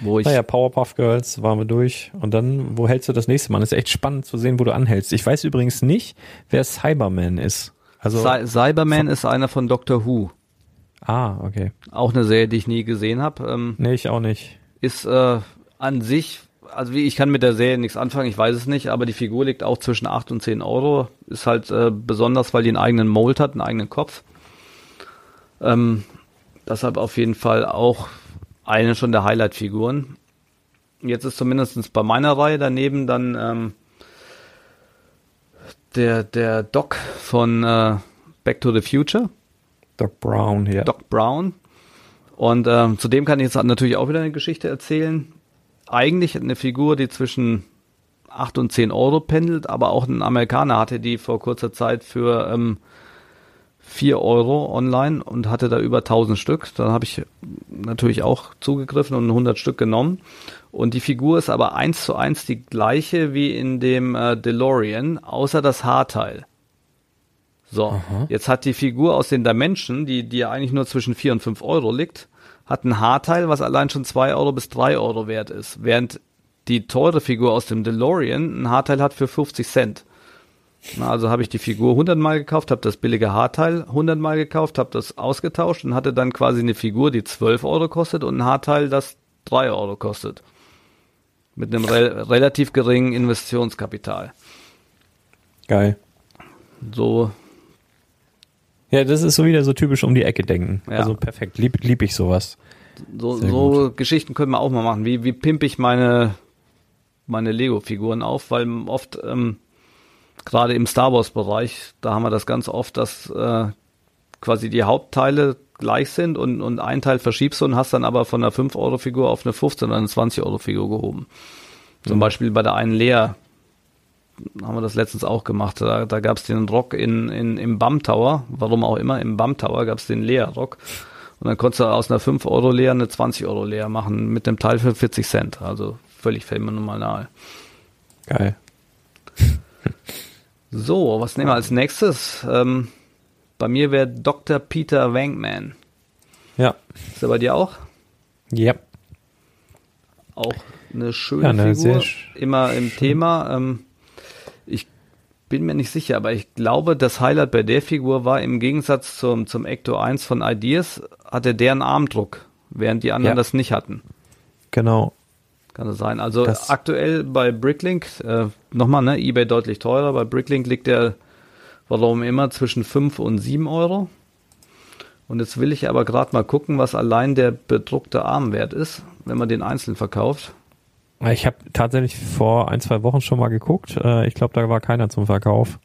Wo ich, Naja, Powerpuff Girls waren wir durch. Und dann, wo hältst du das nächste Mal? Das ist echt spannend zu sehen, wo du anhältst. Ich weiß übrigens nicht, wer Cyberman ist. Also, Cy Cyberman ist einer von Doctor Who. Ah, okay. Auch eine Serie, die ich nie gesehen habe. Ähm, Nee, ich auch nicht. ist äh, an sich, also wie ich kann mit der Serie nichts anfangen, ich weiß es nicht, aber die Figur liegt auch zwischen 8 und 10 Euro. Ist halt äh, besonders, weil die einen eigenen Mold hat, einen eigenen Kopf. Ähm, deshalb auf jeden Fall auch eine schon der Highlight-Figuren. Jetzt ist zumindest bei meiner Reihe daneben dann ähm, der, der Doc von äh, Back to the Future. Doc Brown hier. Doc Brown. Und ähm, zudem kann ich jetzt natürlich auch wieder eine Geschichte erzählen. Eigentlich eine Figur, die zwischen 8 und 10 Euro pendelt, aber auch ein Amerikaner hatte die vor kurzer Zeit für ähm, 4 Euro online und hatte da über 1000 Stück. Dann habe ich natürlich auch zugegriffen und 100 Stück genommen. Und die Figur ist aber eins zu eins die gleiche wie in dem äh, DeLorean, außer das Haarteil. So, jetzt hat die Figur aus den Dimension, die, die ja eigentlich nur zwischen 4 und 5 Euro liegt, hat ein Haarteil, was allein schon 2 Euro bis 3 Euro wert ist. Während die teure Figur aus dem DeLorean ein Haarteil hat für 50 Cent. Na, also habe ich die Figur 100 Mal gekauft, habe das billige Haarteil 100 Mal gekauft, habe das ausgetauscht und hatte dann quasi eine Figur, die 12 Euro kostet und ein Haarteil, das 3 Euro kostet. Mit einem re relativ geringen Investitionskapital. Geil. So, Ja, das ist so wieder so typisch um die Ecke denken. Ja. Also perfekt. Lieb, lieb ich sowas. so, so Geschichten können wir auch mal machen. Wie, wie pimp ich meine, meine Lego-Figuren auf? Weil oft, ähm, gerade im Star Wars-Bereich, da haben wir das ganz oft, dass äh, quasi die Hauptteile gleich sind und, und ein Teil verschiebst du und hast dann aber von einer 5-Euro-Figur auf eine 15- oder eine 20-Euro-Figur gehoben. Zum Beispiel bei der einen Lea haben wir das letztens auch gemacht. Da, da gab es den Rock in, in, im BAM Tower, warum auch immer, im BAM Tower gab es den Lea-Rock. Und dann konntest du aus einer 5-Euro-Lea eine 20-Euro-Lea machen mit dem Teil für 40 Cent. Also völlig phänomenal. Geil. So, was nehmen wir als nächstes? Ähm, bei mir wäre Dr. Peter Wankman. Ja. Ist er bei dir auch? Ja. Auch eine schöne Ja, eine Figur. Immer im Thema. Ähm, ich bin mir nicht sicher, aber ich glaube, das Highlight bei der Figur war im Gegensatz zum, zum Ecto 1 von Ideas, hatte der einen Armdruck, während die anderen Ja. das nicht hatten. Genau. Kann es sein. Also Das- aktuell bei Bricklink, äh, nochmal, ne, eBay deutlich teurer. Bei Bricklink liegt der, warum immer, zwischen 5 und 7 Euro. Und jetzt will ich aber gerade mal gucken, was allein der bedruckte Arm wert ist, wenn man den einzeln verkauft. Ich habe tatsächlich vor ein, zwei Wochen schon mal geguckt. Äh, Ich glaube, da war keiner zum Verkauf.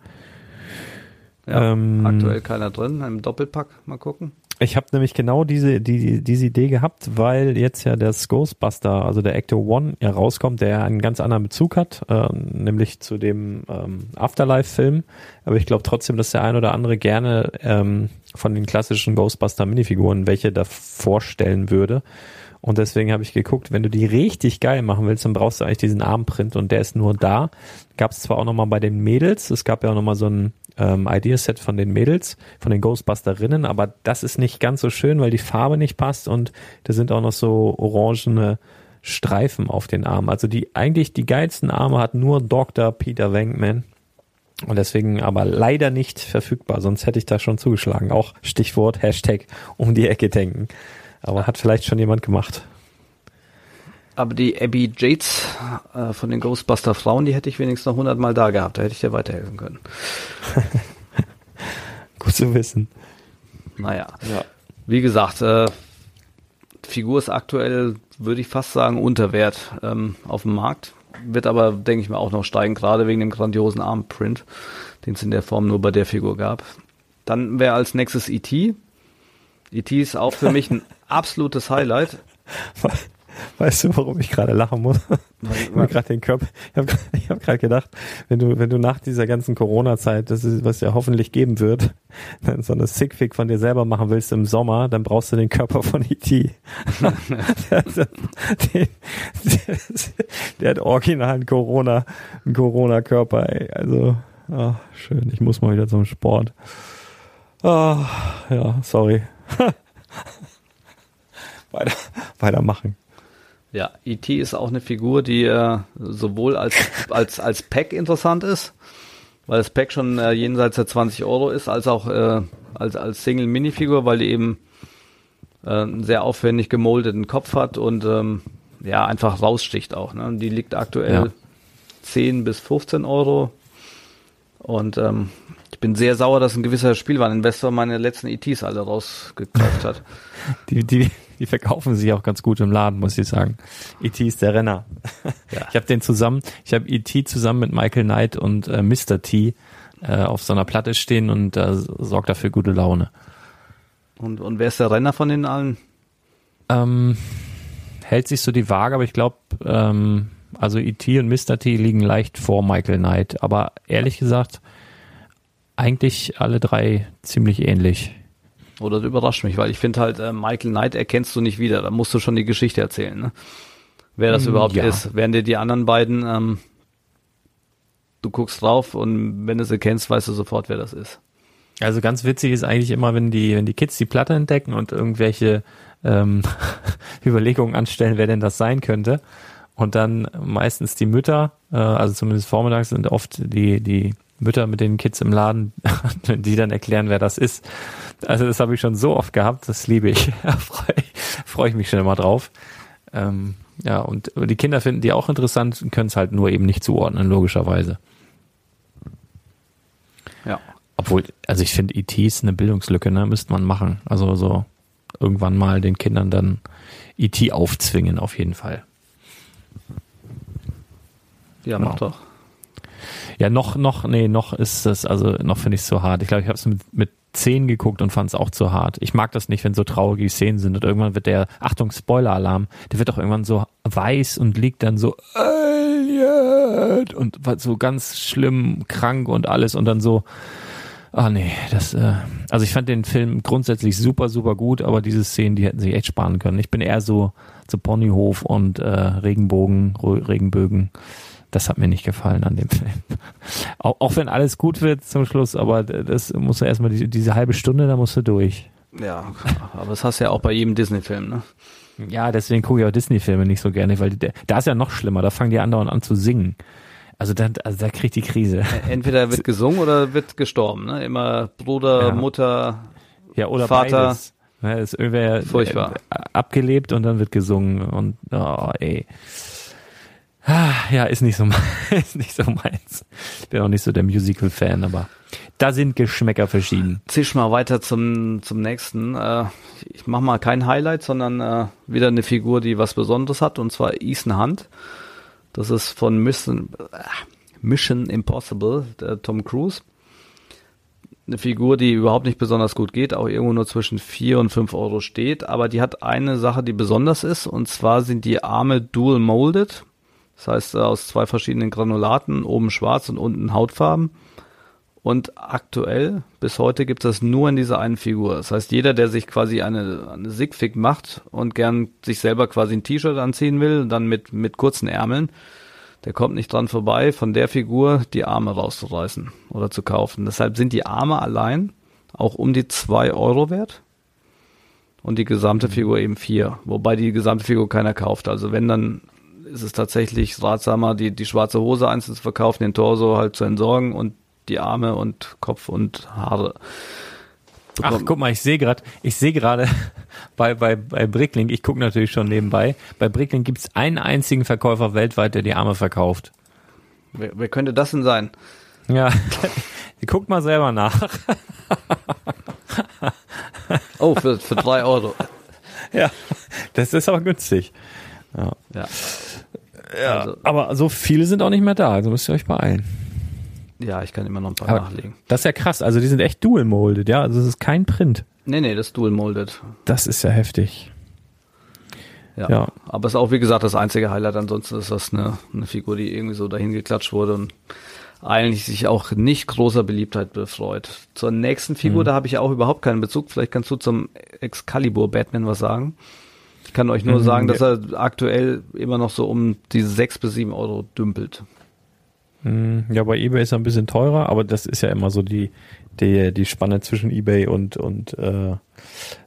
Ja, Ähm, aktuell keiner drin, im Doppelpack, mal gucken. Ich habe nämlich genau diese, die, diese Idee gehabt, weil jetzt ja das Ghostbuster, also der Ecto One, ja rauskommt, der ja einen ganz anderen Bezug hat, äh, nämlich zu dem ähm, Afterlife-Film. Aber ich glaube trotzdem, dass der ein oder andere gerne ähm, von den klassischen Ghostbuster-Minifiguren welche da vorstellen würde. Und deswegen habe ich geguckt, wenn du die richtig geil machen willst, dann brauchst du eigentlich diesen Armprint und der ist nur da. Gab es zwar auch nochmal bei den Mädels, es gab ja auch nochmal so ein ähm, Ideaset von den Mädels, von den Ghostbusterinnen, aber das ist nicht ganz so schön, weil die Farbe nicht passt und da sind auch noch so orangene Streifen auf den Armen. Also die eigentlich die geilsten Arme hat nur Dr. Peter Wankman. Und deswegen aber leider nicht verfügbar, sonst hätte ich da schon zugeschlagen. Auch Stichwort Hashtag um die Ecke denken. Aber hat vielleicht schon jemand gemacht. Aber die Abby Yates äh, von den Ghostbuster Frauen, die hätte ich wenigstens noch 100 Mal da gehabt. Da hätte ich dir weiterhelfen können. Gut zu wissen. Naja. Ja. Wie gesagt, äh, Figur ist aktuell, würde ich fast sagen, unter Wert ähm, auf dem Markt. Wird aber, denke ich mal, auch noch steigen, gerade wegen dem grandiosen Armprint, den es in der Form nur bei der Figur gab. Dann wäre als nächstes E.T. E.T. ist auch für mich ein absolutes Highlight. Weißt du, warum ich gerade lachen muss? Ich habe gerade den Körper, ich habe hab gerade gedacht, wenn du, wenn du nach dieser ganzen Corona-Zeit, das ist, was ja hoffentlich geben wird, dann so eine Sickfick von dir selber machen willst im Sommer, dann brauchst du den Körper von E.T. der, der, der, der hat original einen Corona, einen Corona-Körper, ey. Also, ah, schön. Ich muss mal wieder zum Sport. Ah, ja, sorry. Weiter, weitermachen. Ja, E.T. ist auch eine Figur, die äh, sowohl als, als, als Pack interessant ist, weil das Pack schon äh, jenseits der 20 Euro ist, als auch äh, als, als Single-Minifigur, weil die eben äh, einen sehr aufwendig gemoldeten Kopf hat und ähm, ja, einfach raussticht auch. Ne? Die liegt aktuell Ja. 10 bis 15 Euro. Und ähm, ich bin sehr sauer, dass ein gewisser Spielwareninvestor meine letzten ETs alle rausgekauft hat. Die, die, die verkaufen sich auch ganz gut im Laden, muss ich sagen. E.T. ist der Renner. Ja. Ich habe den zusammen, ich habe E.T. zusammen mit Michael Knight und äh, Mr. T äh, auf so einer Platte stehen und äh, sorgt dafür gute Laune. Und, und wer ist der Renner von den allen? Ähm, hält sich so die Waage, aber ich glaube, ähm, also E.T. und Mr. T liegen leicht vor Michael Knight. Aber ehrlich gesagt, eigentlich alle drei ziemlich ähnlich. Oder das überrascht mich, weil ich finde halt, äh, Michael Knight erkennst du nicht wieder. Da musst du schon die Geschichte erzählen, ne? Wer das Mm, überhaupt ja. ist. Während dir die anderen beiden, ähm, du guckst drauf und wenn du sie kennst, weißt du sofort, wer das ist. Also ganz witzig ist eigentlich immer, wenn die, wenn die Kids die Platte entdecken und irgendwelche ähm, Überlegungen anstellen, wer denn das sein könnte. Und dann meistens die Mütter, äh, also zumindest vormittags sind oft die, die Mütter mit den Kids im Laden, die dann erklären, wer das ist. Also das habe ich schon so oft gehabt, das liebe ich. Da freue ich, freu ich mich schon immer drauf. Ähm, ja, und die Kinder finden die auch interessant und können es halt nur eben nicht zuordnen, logischerweise. Ja. Obwohl, also ich finde, IT ist eine Bildungslücke, ne? Müsste man machen. Also so irgendwann mal den Kindern dann IT aufzwingen, auf jeden Fall. Ja, Genau. mach doch. Ja, noch, noch, nee, noch ist das, also noch finde ich es zu hart. Ich glaube, ich habe es mit, mit 10 geguckt und fand es auch zu hart. Ich mag das nicht, wenn so traurige Szenen sind und irgendwann wird der, Achtung, Spoiler-Alarm, der wird auch irgendwann so weiß und liegt dann so Elliot und so ganz schlimm krank und alles und dann so, ah nee, das, äh, also ich fand den Film grundsätzlich super, super gut, aber diese Szenen, die hätten sich echt sparen können. Ich bin eher so, so Ponyhof und äh, Regenbogen, Regenbögen. Das hat mir nicht gefallen an dem Film. Auch, auch wenn alles gut wird zum Schluss, aber das musst du erstmal, die, diese halbe Stunde, da musst du durch. Ja, aber das hast du ja auch bei jedem Disney-Film, ne? Ja, deswegen gucke ich auch Disney-Filme nicht so gerne, weil die, da ist ja noch schlimmer, da fangen die andauernd an zu singen. Also, dann, also da kriegt die Krise. Entweder wird gesungen oder wird gestorben, ne? Immer Bruder, Ja. Mutter, Ja, oder Vater. beides. Ja, ist irgendwer Furchtbar. äh, abgelebt und dann wird gesungen und oh, ey. Ah, Ja, ist nicht so ist nicht so meins. Ich bin auch nicht so der Musical-Fan, aber da sind Geschmäcker verschieden. zisch mal weiter zum, zum nächsten. Äh, ich mache mal kein Highlight, sondern äh, wieder eine Figur, die was Besonderes hat, und zwar Ethan Hunt. Das ist von Mission, äh, Mission Impossible, Tom Cruise. Eine Figur, die überhaupt nicht besonders gut geht, auch irgendwo nur zwischen 4 und 5 Euro steht, aber die hat eine Sache, die besonders ist, und zwar sind die Arme dual molded. Das heißt, äh, aus zwei verschiedenen Granulaten, oben schwarz und unten Hautfarben. Und aktuell, bis heute, gibt es das nur in dieser einen Figur. Das heißt, jeder, der sich quasi eine, eine Sigfig macht und gern sich selber quasi ein T-Shirt anziehen will, dann mit, mit kurzen Ärmeln, der kommt nicht dran vorbei, von der Figur die Arme rauszureißen oder zu kaufen. Deshalb sind die Arme allein auch um die zwei Euro wert und die gesamte Figur eben vier. Wobei die gesamte Figur keiner kauft. Also wenn, dann ist es tatsächlich ratsamer, die, die schwarze Hose einzeln zu verkaufen, den Torso halt zu entsorgen und die Arme und Kopf und Haare. Ach, guck mal, ich sehe gerade, ich sehe gerade bei, bei, bei Bricklink, ich gucke natürlich schon nebenbei, bei Bricklink gibt es einen einzigen Verkäufer weltweit, der die Arme verkauft. Wer, wer könnte das denn sein? Ja, guckt mal selber nach. Oh, für, für drei Euro. Ja, das ist aber günstig. Ja. Ja, Also- aber so viele sind auch nicht mehr da, also müsst ihr euch beeilen. ja, ich kann immer noch ein paar Aber nachlegen. Das ist ja krass, also die sind echt dual molded, ja, also es ist kein Print. Nee, nee, das ist dual molded. Das ist ja heftig. Ja. Ja. Aber ist auch, wie gesagt, das einzige Highlight. Ansonsten ist das eine, eine Figur, die irgendwie so dahin geklatscht wurde und eigentlich sich auch nicht großer Beliebtheit befreut. Zur nächsten Figur, Mhm. da habe ich auch überhaupt keinen Bezug. Vielleicht kannst du zum Excalibur Batman was sagen. Ich kann euch nur Mhm, sagen, dass er aktuell immer noch so um die sechs bis sieben Euro dümpelt. Hm, Ja, bei eBay ist er ein bisschen teurer, aber das ist ja immer so die, die, die Spanne zwischen eBay und, und äh,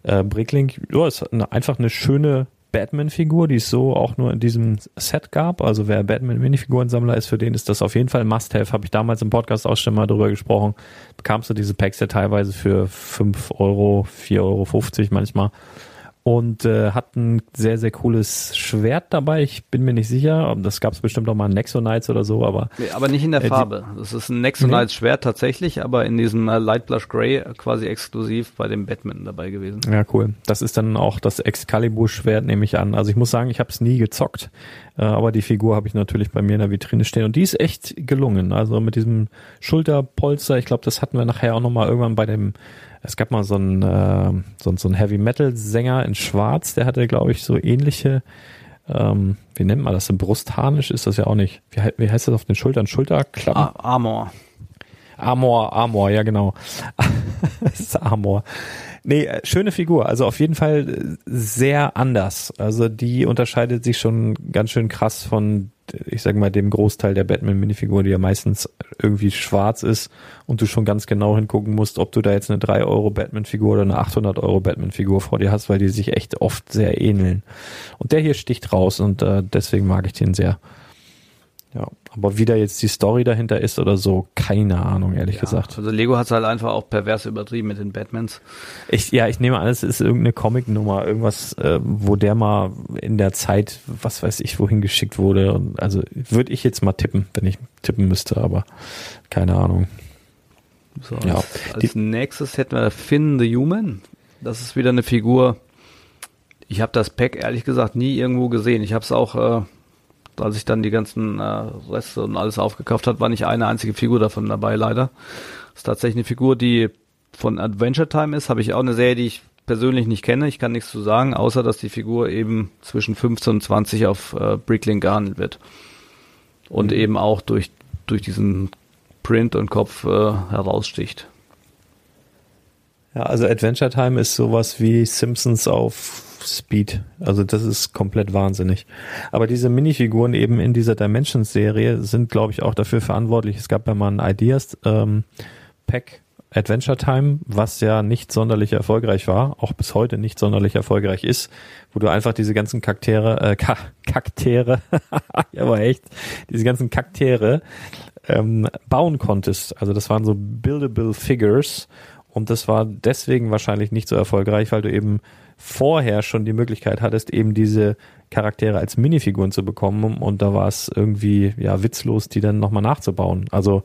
äh, Bricklink. Ja, ist eine, einfach eine schöne Batman-Figur, die es so auch nur in diesem Set gab. Also wer Batman-Minifigurensammler ist, für den ist das auf jeden Fall ein Must-Have. Habe ich damals im Podcast auch schon mal drüber gesprochen. Bekamst du diese Packs ja teilweise für 5 Euro, 4,50 Euro manchmal. Und äh, hat ein sehr, sehr cooles Schwert dabei. Ich bin mir nicht sicher, das gab es bestimmt auch mal Nexonites oder so, aber. Nee, aber nicht in der Äh, die- Farbe. Das ist ein Nexonites Schwert tatsächlich, aber in diesem äh, Light Blush Grey quasi exklusiv bei dem Batman dabei gewesen. Ja, cool. Das ist dann auch das Excalibur-Schwert, nehme ich an. Also ich muss sagen, ich habe es nie gezockt, äh, aber die Figur habe ich natürlich bei mir in der Vitrine stehen und die ist echt gelungen. Also mit diesem Schulterpolster, ich glaube, das hatten wir nachher auch nochmal irgendwann bei dem, es gab mal so einen, äh, so, so einen Heavy-Metal-Sänger in Schwarz, der hatte, glaube ich, so ähnliche, ähm, wie nennt man das, ein Brustharnisch ist das ja auch nicht. Wie, wie heißt das auf den Schultern? Schulterklappen? Ah, Armor. Amor, Amor, ja genau. das ist Amor. Nee, äh, schöne Figur. Also auf jeden Fall äh, sehr anders. Also die unterscheidet sich schon ganz schön krass von, ich sag mal, dem Großteil der Batman-Minifigur, die ja meistens irgendwie schwarz ist und du schon ganz genau hingucken musst, ob du da jetzt eine 3 Euro Batman-Figur oder eine 800 Euro Batman-Figur vor dir hast, weil die sich echt oft sehr ähneln. Und der hier sticht raus und äh, deswegen mag ich den sehr. Ja, aber wie da jetzt die Story dahinter ist oder so, keine Ahnung, ehrlich Ja, gesagt. Also Lego hat es halt einfach auch pervers übertrieben mit den Batmans. Ich, ja, ich nehme an, es ist irgendeine Comic-Nummer, irgendwas, äh, wo der mal in der Zeit, was weiß ich, wohin geschickt wurde. Und also würde ich jetzt mal tippen, wenn ich tippen müsste, aber keine Ahnung. So, Ja. als, als nächstes hätten wir Finn the Human. Das ist wieder eine Figur. Ich habe das Pack ehrlich gesagt nie irgendwo gesehen. Ich habe es auch, äh, als ich dann die ganzen äh, Reste und alles aufgekauft hat, war nicht eine einzige Figur davon dabei, leider. Das ist tatsächlich eine Figur, die von Adventure Time ist. Habe ich auch eine Serie, die ich persönlich nicht kenne. Ich kann nichts zu sagen, außer dass die Figur eben zwischen 15 und 20 auf äh, Bricklink gehandelt wird. Und eben auch durch, durch diesen Print und Kopf äh, heraussticht. Ja, also Adventure Time ist sowas wie Simpsons auf Speed. Also das ist komplett wahnsinnig. Aber diese Minifiguren eben in dieser Dimensions-Serie sind, glaube ich, auch dafür verantwortlich. Es gab ja mal ein Ideas ähm, Pack Adventure Time, was ja nicht sonderlich erfolgreich war, auch bis heute nicht sonderlich erfolgreich ist, wo du einfach diese ganzen Kaktere, äh, Ka Kaktere, ja, aber echt, diese ganzen Kaktere ähm, bauen konntest. Also das waren so buildable Figures und das war deswegen wahrscheinlich nicht so erfolgreich, weil du eben vorher schon die Möglichkeit hattest, eben diese Charaktere als Minifiguren zu bekommen und da war es irgendwie ja witzlos, die dann nochmal nachzubauen. Also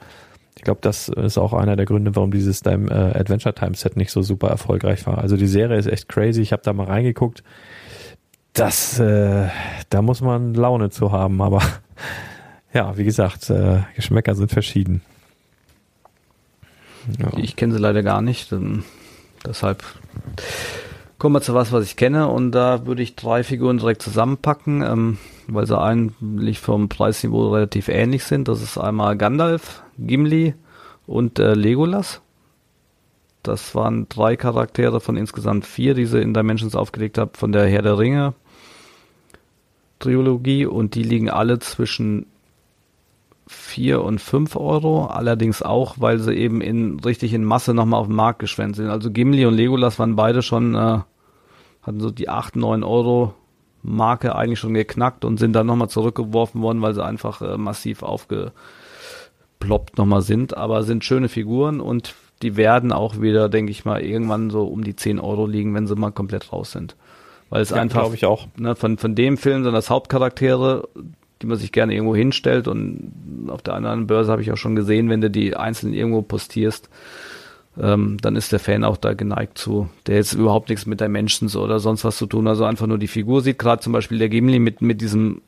ich glaube, das ist auch einer der Gründe, warum dieses äh, Adventure Time Set nicht so super erfolgreich war. Also die Serie ist echt crazy. Ich habe da mal reingeguckt. Das, äh, da muss man Laune zu haben, aber ja, wie gesagt, äh, Geschmäcker sind verschieden. Ja. Ich kenne sie leider gar nicht. ähm, Deshalb kommen wir zu was, was ich kenne. Und da würde ich drei Figuren direkt zusammenpacken, ähm, weil sie eigentlich vom Preisniveau relativ ähnlich sind. Das ist einmal Gandalf, Gimli und äh, Legolas. Das waren drei Charaktere von insgesamt vier, die sie in Dimensions aufgelegt habe, von der Herr der Ringe Trilogie. Und die liegen alle zwischen 4 und 5 Euro, allerdings auch, weil sie eben in richtig in Masse nochmal auf den Markt geschwemmt sind. Also Gimli und Legolas waren beide schon, äh, hatten so die 8, 9 Euro Marke eigentlich schon geknackt und sind dann nochmal zurückgeworfen worden, weil sie einfach äh, massiv aufgeploppt nochmal sind. Aber sind schöne Figuren und die werden auch wieder, denke ich mal, irgendwann so um die 10 Euro liegen, wenn sie mal komplett raus sind. Weil es Ja, einfach ich auch. ne, von, von dem Film sind das Hauptcharaktere, die man sich gerne irgendwo hinstellt und auf der anderen Börse habe ich auch schon gesehen, wenn du die einzeln irgendwo postierst, ähm, dann ist der Fan auch da geneigt zu, der jetzt überhaupt nichts mit der Menschen oder sonst was zu tun, also einfach nur die Figur sieht, gerade zum Beispiel der Gimli mit, mit diesem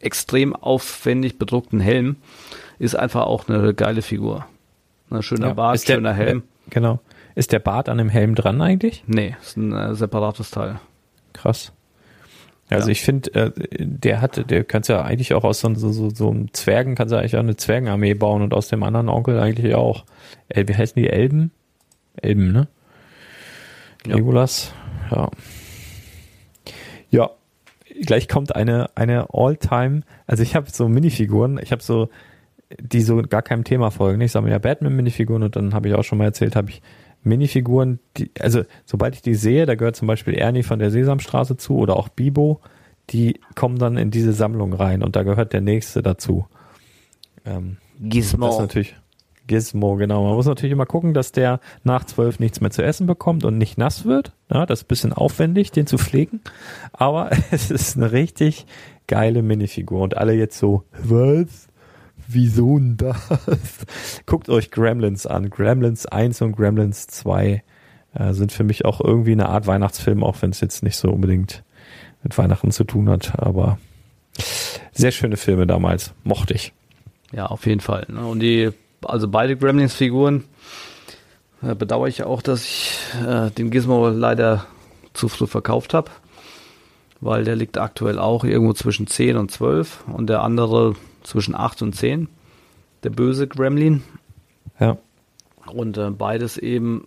extrem aufwendig bedruckten Helm, ist einfach auch eine geile Figur. Ein schöner Ja, Bart, ist der- schöner Helm. Genau. Ist der Bart an dem Helm dran eigentlich? Nee, ist ein äh, separates Teil. Krass. Also Ja. ich finde, äh, der hat, der kannst ja eigentlich auch aus so, so, so, so einem Zwergen, kannst ja eigentlich auch eine Zwergenarmee bauen und aus dem anderen Onkel eigentlich auch. Äh, wie heißen die Elben? Elben, ne? Ja. Legolas. Ja. Ja. Gleich kommt eine, eine All-Time, also ich habe so Minifiguren, ich habe so, die so gar keinem Thema folgen. Ich sammle ja Batman-Minifiguren und dann habe ich auch schon mal erzählt, habe ich Minifiguren, die, also sobald ich die sehe, da gehört zum Beispiel Ernie von der Sesamstraße zu oder auch Bibo, die kommen dann in diese Sammlung rein und da gehört der nächste dazu. Ähm, das ist natürlich Gizmo, genau. Man muss natürlich immer gucken, dass der nach zwölf nichts mehr zu essen bekommt und nicht nass wird. Ja, das ist ein bisschen aufwendig, den zu pflegen. Aber es ist eine richtig geile Minifigur. Und alle jetzt so, was? Wieso denn das? Guckt euch Gremlins an. Gremlins 1 und Gremlins 2 äh, sind für mich auch irgendwie eine Art Weihnachtsfilm, auch wenn es jetzt nicht so unbedingt mit Weihnachten zu tun hat. Aber sehr schöne Filme damals. Mochte ich. Ja, auf jeden Fall. Ne? Und die, also beide Gremlins-Figuren äh, bedauere ich auch, dass ich äh, den Gizmo leider zu früh verkauft habe, weil der liegt aktuell auch irgendwo zwischen 10 und 12 und der andere zwischen 8 und 10, der böse Gremlin. Ja. Und äh, beides eben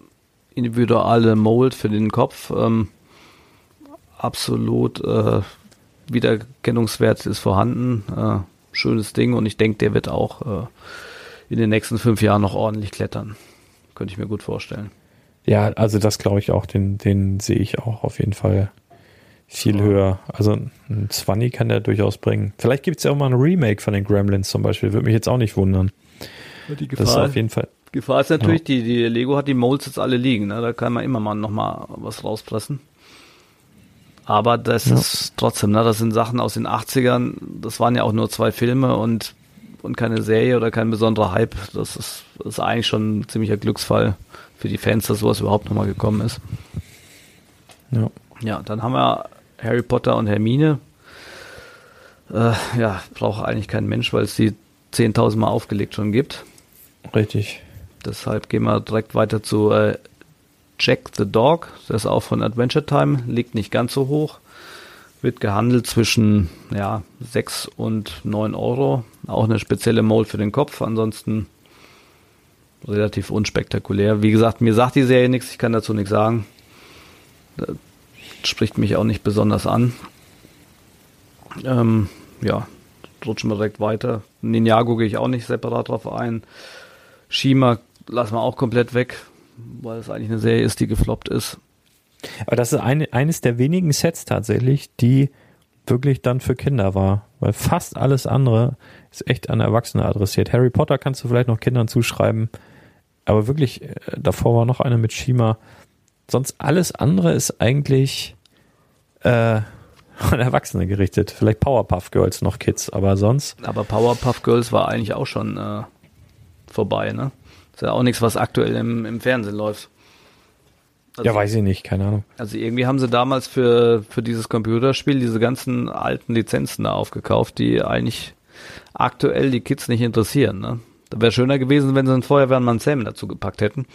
individuelle Mold für den Kopf. Ähm, absolut äh, Wiedererkennungswert ist vorhanden. Äh, schönes Ding und ich denke, der wird auch äh, in den nächsten fünf Jahren noch ordentlich klettern. Könnte ich mir gut vorstellen. Ja, also das glaube ich auch, den, den sehe ich auch auf jeden Fall viel höher. Also ein Swanny kann der durchaus bringen. Vielleicht gibt es ja auch mal ein Remake von den Gremlins zum Beispiel. Würde mich jetzt auch nicht wundern. Die Gefahr, das ist auf jeden Fall. Gefahr ist natürlich, ja. die, die Lego hat die Molds jetzt alle liegen. Ne? Da kann man immer mal noch mal was rauspressen. Aber das ja. ist trotzdem, ne, das sind Sachen aus den 80ern, das waren ja auch nur zwei Filme und, und keine Serie oder kein besonderer Hype. Das ist, das ist eigentlich schon ein ziemlicher Glücksfall für die Fans, dass sowas überhaupt nochmal gekommen ist. Ja. Ja, dann haben wir Harry Potter und Hermine. Äh, ja, braucht eigentlich kein Mensch, weil es die 10.000 Mal aufgelegt schon gibt. Richtig. Deshalb gehen wir direkt weiter zu äh, Jack the Dog, das ist auch von Adventure Time, liegt nicht ganz so hoch. Wird gehandelt zwischen ja, 6 und 9 Euro. Auch eine spezielle Mold für den Kopf. Ansonsten relativ unspektakulär. Wie gesagt, mir sagt die Serie nichts, ich kann dazu nichts sagen. Spricht mich auch nicht besonders an. Ähm, ja, rutschen wir direkt weiter. Ninjago gehe ich auch nicht separat drauf ein. Shima lassen wir auch komplett weg weil es eigentlich eine Serie ist, die gefloppt ist. Aber das ist eine, eines der wenigen Sets tatsächlich, die wirklich dann für Kinder war, weil fast alles andere ist echt an Erwachsene adressiert. Harry Potter kannst du vielleicht noch Kindern zuschreiben, aber wirklich, äh, davor war noch eine mit Shima. Sonst alles andere ist eigentlich äh, an Erwachsene gerichtet. Vielleicht Powerpuff Girls noch Kids, aber sonst. Aber Powerpuff Girls war eigentlich auch schon äh, vorbei, ne? Ist ja auch nichts, was aktuell im, im Fernsehen läuft. Also, ja, weiß ich nicht, keine Ahnung. Also irgendwie haben sie damals für, für dieses Computerspiel diese ganzen alten Lizenzen da aufgekauft, die eigentlich aktuell die Kids nicht interessieren. Ne? Da wäre schöner gewesen, wenn sie einen Feuerwehrmann Sam dazu gepackt hätten.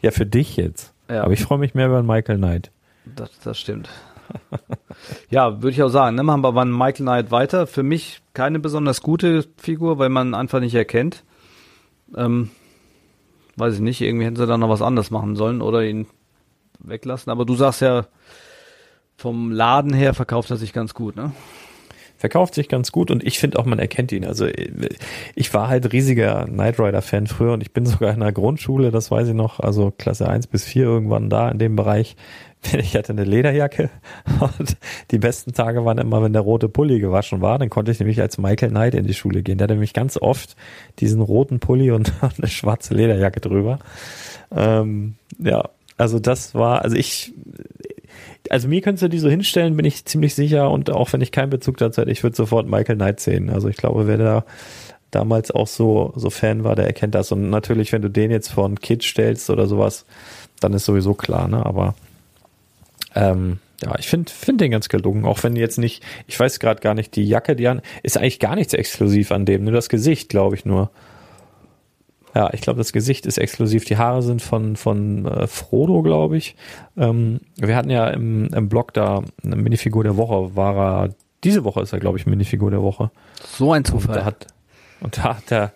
Ja, für dich jetzt. Ja. Aber ich freue mich mehr über Michael Knight. Das, das stimmt. ja, würde ich auch sagen. Ne? Machen wir mal Michael Knight weiter. Für mich keine besonders gute Figur, weil man einfach nicht erkennt. Ähm, weiß ich nicht, irgendwie hätten sie da noch was anderes machen sollen oder ihn weglassen. Aber du sagst ja, vom Laden her verkauft er sich ganz gut, ne? Verkauft sich ganz gut und ich finde auch, man erkennt ihn. Also ich war halt riesiger Knight Rider-Fan früher und ich bin sogar in der Grundschule, das weiß ich noch, also Klasse 1 bis 4 irgendwann da in dem Bereich, ich hatte eine Lederjacke und die besten Tage waren immer, wenn der rote Pulli gewaschen war. Dann konnte ich nämlich als Michael Knight in die Schule gehen. Der hatte nämlich ganz oft diesen roten Pulli und eine schwarze Lederjacke drüber. Ähm, ja, also das war, also ich, also mir könntest du die so hinstellen, bin ich ziemlich sicher und auch wenn ich keinen Bezug dazu hätte, ich würde sofort Michael Knight sehen. Also ich glaube, wer da damals auch so, so Fan war, der erkennt das. Und natürlich, wenn du den jetzt vor ein Kid stellst oder sowas, dann ist sowieso klar, ne? Aber ähm, ja, ich finde find den ganz gelungen, auch wenn jetzt nicht, ich weiß gerade gar nicht, die Jacke, die an, ist eigentlich gar nichts exklusiv an dem, nur das Gesicht, glaube ich nur. Ja, ich glaube, das Gesicht ist exklusiv. Die Haare sind von, von äh, Frodo, glaube ich. Ähm, wir hatten ja im, im Blog da eine Minifigur der Woche, war er, diese Woche ist er, glaube ich, Minifigur der Woche. So ein Zufall. Und da hat, und da hat der,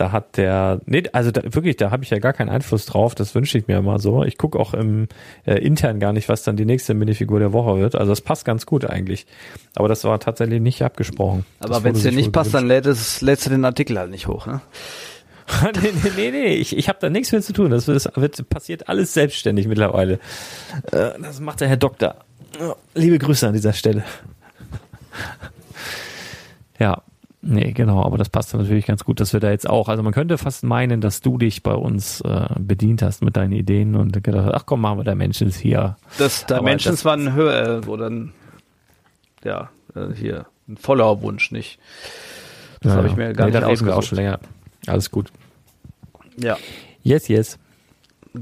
da hat der, nee, also da, wirklich, da habe ich ja gar keinen Einfluss drauf, das wünsche ich mir immer so. Ich gucke auch im äh, intern gar nicht, was dann die nächste Minifigur der Woche wird. Also das passt ganz gut eigentlich. Aber das war tatsächlich nicht abgesprochen. Aber wenn es dir nicht passt, dann lädt es lädst du den Artikel halt nicht hoch, ne? nee, nee, nee, nee, ich, ich habe da nichts mehr zu tun. Das, das wird, passiert alles selbstständig mittlerweile. Äh, das macht der Herr Doktor. Liebe Grüße an dieser Stelle. ja, Nee, genau, aber das passt natürlich ganz gut, dass wir da jetzt auch, also man könnte fast meinen, dass du dich bei uns äh, bedient hast mit deinen Ideen und gedacht, hast, ach komm, machen wir da Menschen hier. Das Dimensions war ein höher oder ein, ja, äh, hier, ein voller Wunsch, nicht? Das Ja, habe ich mir gar nee, nicht wir auch ausgesucht. schon länger. Alles gut. Ja. Yes, yes.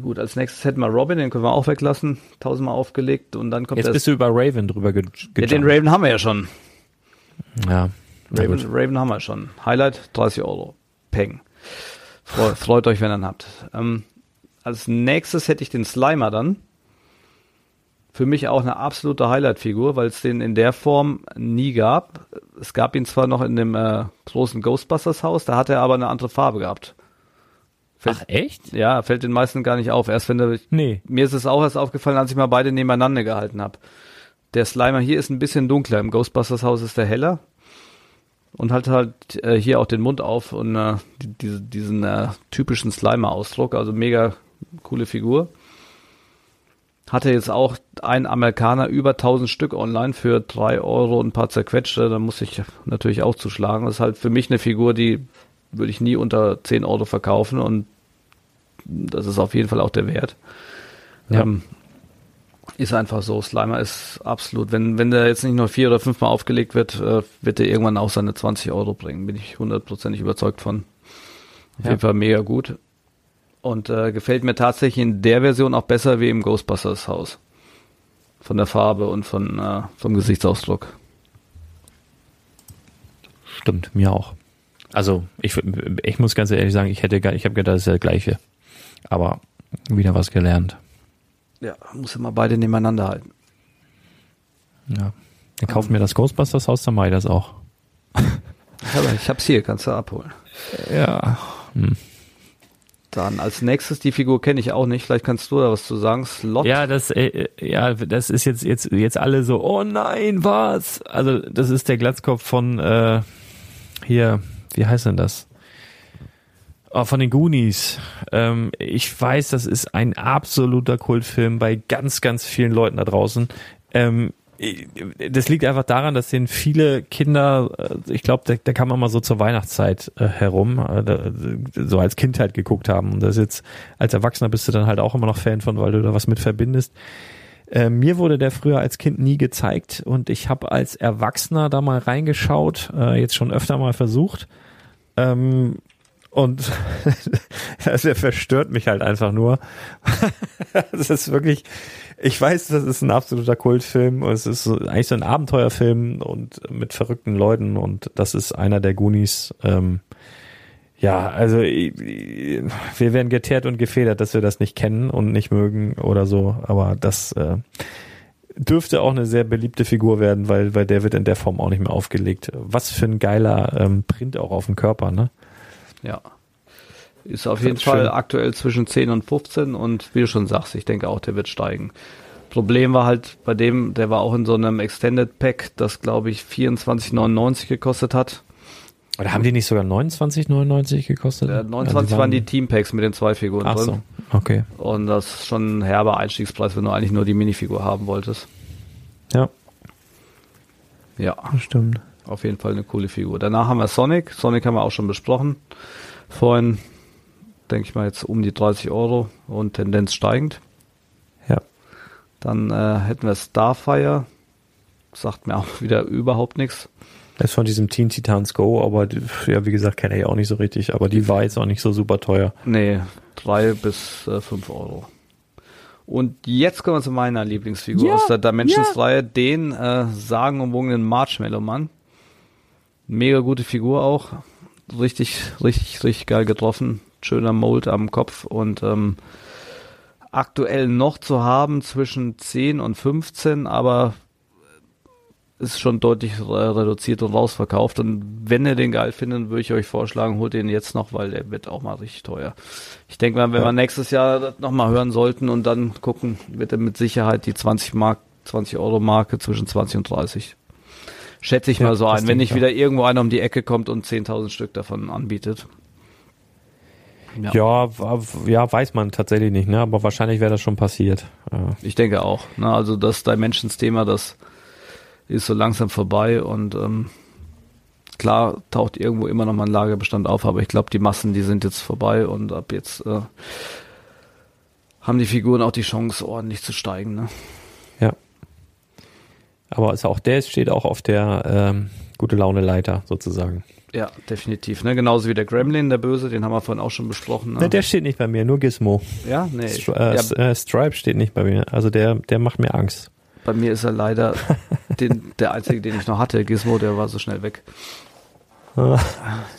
Gut, als nächstes hätten wir Robin, den können wir auch weglassen, tausendmal aufgelegt und dann kommt Jetzt bist du über Raven drüber ge ja, den gejumpt. Raven haben wir ja schon. Ja, Raven. Raven haben wir schon. Highlight 30 Euro. Peng. Freu, freut euch, wenn ihr ihn habt. Ähm, als nächstes hätte ich den Slimer dann. Für mich auch eine absolute Highlight-Figur, weil es den in der Form nie gab. Es gab ihn zwar noch in dem äh, großen Ghostbusters-Haus, da hat er aber eine andere Farbe gehabt. Ach, echt? Ja, fällt den meisten gar nicht auf. Erst wenn der, Nee. mir ist es auch erst aufgefallen, als ich mal beide nebeneinander gehalten habe. Der Slimer hier ist ein bisschen dunkler. Im Ghostbusters Haus ist der heller. Und hat halt äh, hier auch den Mund auf und äh, die, diese, diesen äh, typischen Slimer-Ausdruck. Also mega coole Figur. Hatte jetzt auch ein Amerikaner über 1000 Stück online für drei Euro und ein paar zerquetschte. Da muss ich natürlich auch zuschlagen. Das ist halt für mich eine Figur, die würde ich nie unter 10 Euro verkaufen und das ist auf jeden Fall auch der Wert. Ja. Ähm, ist einfach so. Slimer ist absolut, wenn, wenn der jetzt nicht nur vier oder fünfmal aufgelegt wird, äh, wird der irgendwann auch seine 20 Euro bringen. Bin ich hundertprozentig überzeugt von. Auf Ja. jeden Fall mega gut. Und äh, gefällt mir tatsächlich in der Version auch besser wie im Ghostbusters Haus. Von der Farbe und von, äh, vom Gesichtsausdruck. Stimmt, mir auch. Also, ich, ich muss ganz ehrlich sagen, ich hätte ich habe gedacht, das ist der gleiche. Aber wieder was gelernt. Ja, muss immer beide nebeneinander halten. Ja. Dann kauf mir das Ghostbusters Haus, dann mache ich das auch. Ich, habe, ich hab's hier, kannst du abholen. Ja. Hm. Dann als nächstes, die Figur kenne ich auch nicht, vielleicht kannst du da was zu sagen. Slot. Ja, das, äh, ja, das ist jetzt, jetzt, jetzt alle so, oh nein, was? Also, das ist der Glatzkopf von, äh, hier, wie heißt denn das? Oh, von den Goonies. Ähm, ich weiß, das ist ein absoluter Kultfilm bei ganz, ganz vielen Leuten da draußen. Ähm, das liegt einfach daran, dass den viele Kinder, äh, ich glaube, der, der kam immer so zur Weihnachtszeit äh, herum, äh, da- so als Kind halt geguckt haben. Und das jetzt, als Erwachsener bist du dann halt auch immer noch Fan von, weil du da was mit verbindest. Äh, mir wurde der früher als Kind nie gezeigt und ich habe als Erwachsener da mal reingeschaut, äh, jetzt schon öfter mal versucht. Ähm, und also er verstört mich halt einfach nur. das ist wirklich, ich weiß, das ist ein absoluter Kultfilm und es ist eigentlich so ein Abenteuerfilm und mit verrückten Leuten und das ist einer der Goonies. Ähm, ja, also wir werden geteert und gefedert, dass wir das nicht kennen und nicht mögen oder so, aber das äh, dürfte auch eine sehr beliebte Figur werden, weil, weil der wird in der Form auch nicht mehr aufgelegt. Was für ein geiler ähm, Print auch auf dem Körper, ne? Ja. Ist auf Das jeden ist Fall schön. aktuell zwischen 10 und 15 und wie du schon sagst, ich denke auch, der wird steigen. Problem war halt bei dem, der war auch in so einem Extended Pack, das glaube ich 24,99 gekostet hat. Oder haben die nicht sogar 29,99 gekostet? Äh, 29 waren die Team Packs mit den zwei Figuren Ach drin. so, okay. Und das ist schon ein herber Einstiegspreis, wenn du eigentlich nur die Minifigur haben wolltest. Ja, Ja, das stimmt. Auf jeden Fall eine coole Figur. Danach haben wir Sonic. Sonic haben wir auch schon besprochen. Vorhin, denke ich mal, jetzt um die 30 Euro und Tendenz steigend. Ja. Dann äh, hätten wir Starfire. Sagt mir auch wieder überhaupt nichts. Das ist von diesem Teen Titans Go, aber die- ja, wie gesagt, kenne ich auch nicht so richtig, aber die war jetzt auch nicht so super teuer. Nee, drei bis äh, fünf Euro. Und jetzt kommen wir zu meiner Lieblingsfigur Ja, aus der Dimensions-Reihe, den äh, sagenumwogenen Marshmallow-Mann. Mega gute Figur auch. Richtig, richtig, richtig geil getroffen. Schöner Mold am Kopf und ähm, aktuell noch zu haben zwischen 10 und 15, aber ist schon deutlich reduziert und rausverkauft. Und wenn ihr den geil findet, würde ich euch vorschlagen, holt den jetzt noch, weil der wird auch mal richtig teuer. Ich denke mal, wenn Ja. wir nächstes Jahr das noch mal hören sollten und dann gucken, wird er mit Sicherheit die 20 Mark, 20 Euro Marke zwischen 20 und 30. Schätze ich Ja, mal so ein, wenn nicht ich wieder irgendwo einer um die Ecke kommt und 10.000 Stück davon anbietet. Ja, wa- ja, weiß man tatsächlich nicht, ne? Aber wahrscheinlich wäre das schon passiert. Ja. Ich denke auch. Ne? Also das Dimensions-Thema, das ist so langsam vorbei und ähm, klar taucht irgendwo immer noch mal ein Lagerbestand auf, aber ich glaube, die Massen, die sind jetzt vorbei und ab jetzt äh, haben die Figuren auch die Chance, ordentlich zu steigen. Ne? Aber also auch der steht auch auf der ähm, gute Laune Leiter sozusagen. Ja, definitiv. Ne? Genauso wie der Gremlin, der Böse, den haben wir vorhin auch schon besprochen. Ne? Ne, der steht nicht bei mir, nur Gizmo. ja, nee. Stri äh, ja, äh, Stripe steht nicht bei mir. Also der, der macht mir Angst. bei mir ist er leider den, der einzige, den ich noch hatte. Gizmo, der war so schnell weg.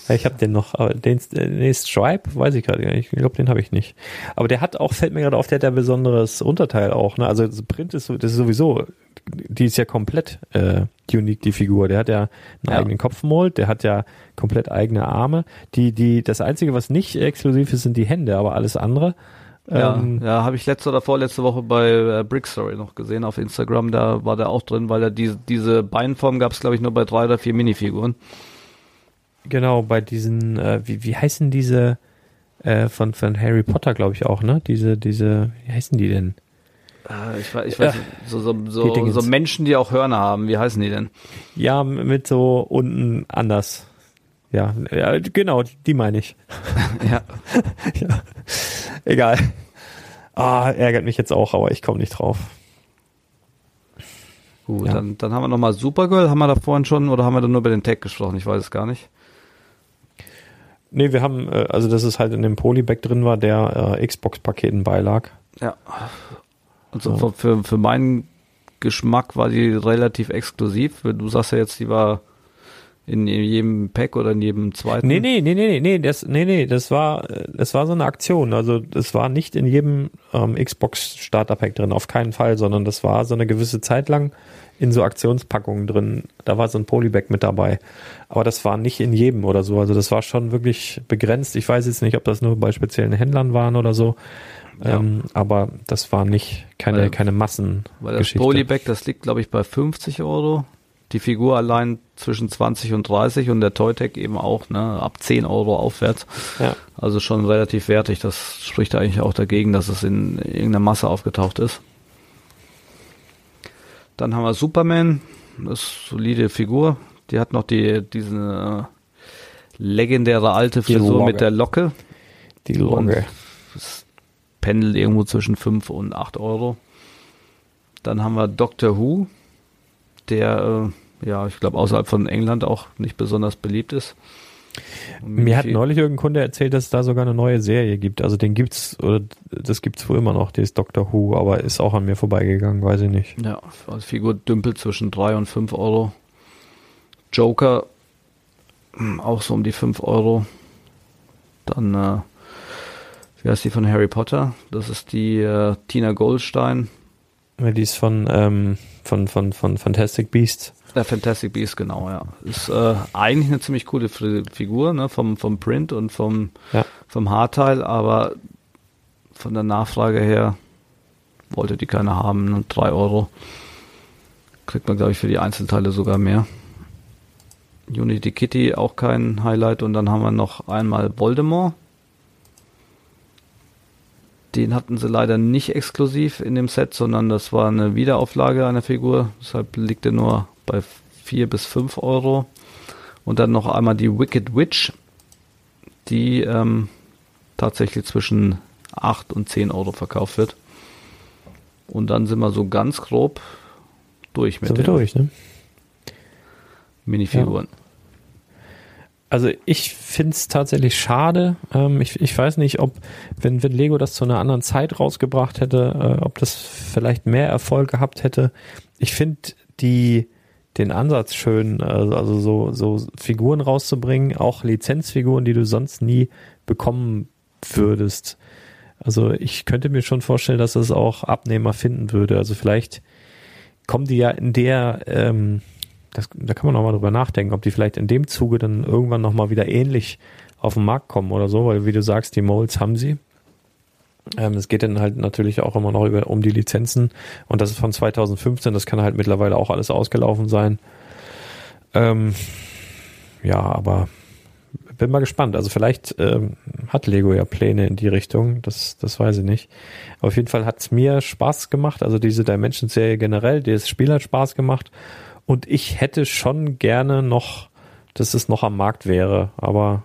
Ich habe den noch, aber den, nee, Stripe, weiß ich gerade gar nicht. Ich glaube, den habe ich nicht. Aber der hat auch, fällt mir gerade auf, der hat ja besonderes Unterteil auch. Ne? Also das Print ist, das ist sowieso, die ist ja komplett äh, unique, die Figur. Der hat ja einen Ja. eigenen Kopfmold, der hat ja komplett eigene Arme. Die, die, das Einzige, was nicht exklusiv ist, sind die Hände, aber alles andere. Ja, ähm, ja habe ich letzte oder vorletzte Woche bei äh, Brick Story noch gesehen auf Instagram. Da war der auch drin, weil er diese, diese Beinform gab es, glaube ich, nur bei drei oder vier Minifiguren. Genau, bei diesen, äh, wie, wie heißen diese äh, von, von Harry Potter, glaube ich auch, ne? Diese, diese, wie heißen die denn? Äh, ich weiß, ich weiß Ja. so, so, so, so Menschen, die auch Hörner haben. Wie heißen die denn? Ja, mit so unten anders. Ja, ja genau, die meine ich. ja. ja. Egal. Ah, ärgert mich jetzt auch, aber ich komme nicht drauf. Gut, Ja. dann, dann haben wir nochmal Supergirl. Haben wir da vorhin schon oder haben wir da nur über den Tag gesprochen? Ich weiß es gar nicht. Nee, wir haben, äh, also dass es halt in dem Polybag drin war, der äh, Xbox-Paketen beilag. Ja. Und so für, für, für meinen Geschmack war die relativ exklusiv. Du sagst ja jetzt, die war in jedem Pack oder in jedem zweiten. Nee, nee, nee, nee, nee, nee, das, nee, nee, das war, das war so eine Aktion. Also das war nicht in jedem ähm, Xbox Starter Pack drin, auf keinen Fall, sondern das war so eine gewisse Zeit lang in so Aktionspackungen drin. Da war so ein Polybag mit dabei. Aber das war nicht in jedem oder so. Also das war schon wirklich begrenzt. Ich weiß jetzt nicht, ob das nur bei speziellen Händlern waren oder so. Ja. Ähm, aber das war nicht keine, Weil- keine Weil das. Polybag, das liegt, glaube ich, bei 50 Euro. Die Figur allein zwischen 20 und 30 und der Toy-Tag eben auch, ne, ab 10 Euro aufwärts. Ja. Also schon relativ wertig. Das spricht eigentlich auch dagegen, dass es in irgendeiner Masse aufgetaucht ist. Dann haben wir Superman, das ist eine solide Figur. Die hat noch die, diese äh, legendäre alte Frisur mit der Locke. Die Logge. Das pendelt irgendwo zwischen 5 und 8 Euro. Dann haben wir Doctor Who, der, äh, ja, ich glaube, außerhalb von England auch nicht besonders beliebt ist. Mir hat neulich irgendein Kunde erzählt, dass es da sogar eine neue Serie gibt. Also den gibt's, oder das gibt's wohl immer noch, dieses Doctor Who, aber ist auch an mir vorbeigegangen, weiß ich nicht. Ja, als Figur dümpelt zwischen 3 und 5 Euro. Joker, hm, auch so um die 5 Euro. Dann, äh, wie heißt die von Harry Potter? Das ist die äh, Tina Goldstein. Ja, Die ist von, ähm, von, von, von Fantastic Beasts. Der Fantastic Beast, genau, ja. Ist äh, eigentlich eine ziemlich coole Fi- Figur, ne, vom, vom Print und vom, Ja. vom Haarteil, aber von der Nachfrage her wollte die keiner haben. Ne, 3 Euro. Kriegt man, glaube ich, für die Einzelteile sogar mehr. Unity Kitty auch kein Highlight und dann haben wir noch einmal Voldemort. Den hatten sie leider nicht exklusiv in dem Set, sondern das war eine Wiederauflage einer Figur. Deshalb liegt er nur bei 4 bis 5 Euro. Und dann noch einmal die Wicked Witch, die ähm, tatsächlich zwischen 8 und 10 Euro verkauft wird. Und dann sind wir so ganz grob durch mit wir den durch, ne? Minifiguren. Also ich find's tatsächlich schade. Ähm, ich, ich weiß nicht, ob, wenn, wenn Lego das zu einer anderen Zeit rausgebracht hätte, äh, ob das vielleicht mehr Erfolg gehabt hätte. Ich finde die den Ansatz schön, also, also so, so Figuren rauszubringen, auch Lizenzfiguren, die du sonst nie bekommen würdest. Also ich könnte mir schon vorstellen, dass es auch Abnehmer finden würde. Also vielleicht kommen die ja in der, ähm, das, da kann man noch mal drüber nachdenken, ob die vielleicht in dem Zuge dann irgendwann noch mal wieder ähnlich auf den Markt kommen oder so, weil wie du sagst, die Molds haben sie. Ähm, es geht dann halt natürlich auch immer noch über, um die Lizenzen und das ist von 2015, das kann halt mittlerweile auch alles ausgelaufen sein. Ähm, ja, aber bin mal gespannt. Also vielleicht ähm, hat Lego ja Pläne in die Richtung, das, das weiß ich nicht. Auf jeden Fall hat's mir Spaß gemacht, also diese Dimensions-Serie generell, das Spiel hat Spaß gemacht und ich hätte schon gerne noch dass es noch am Markt wäre. Aber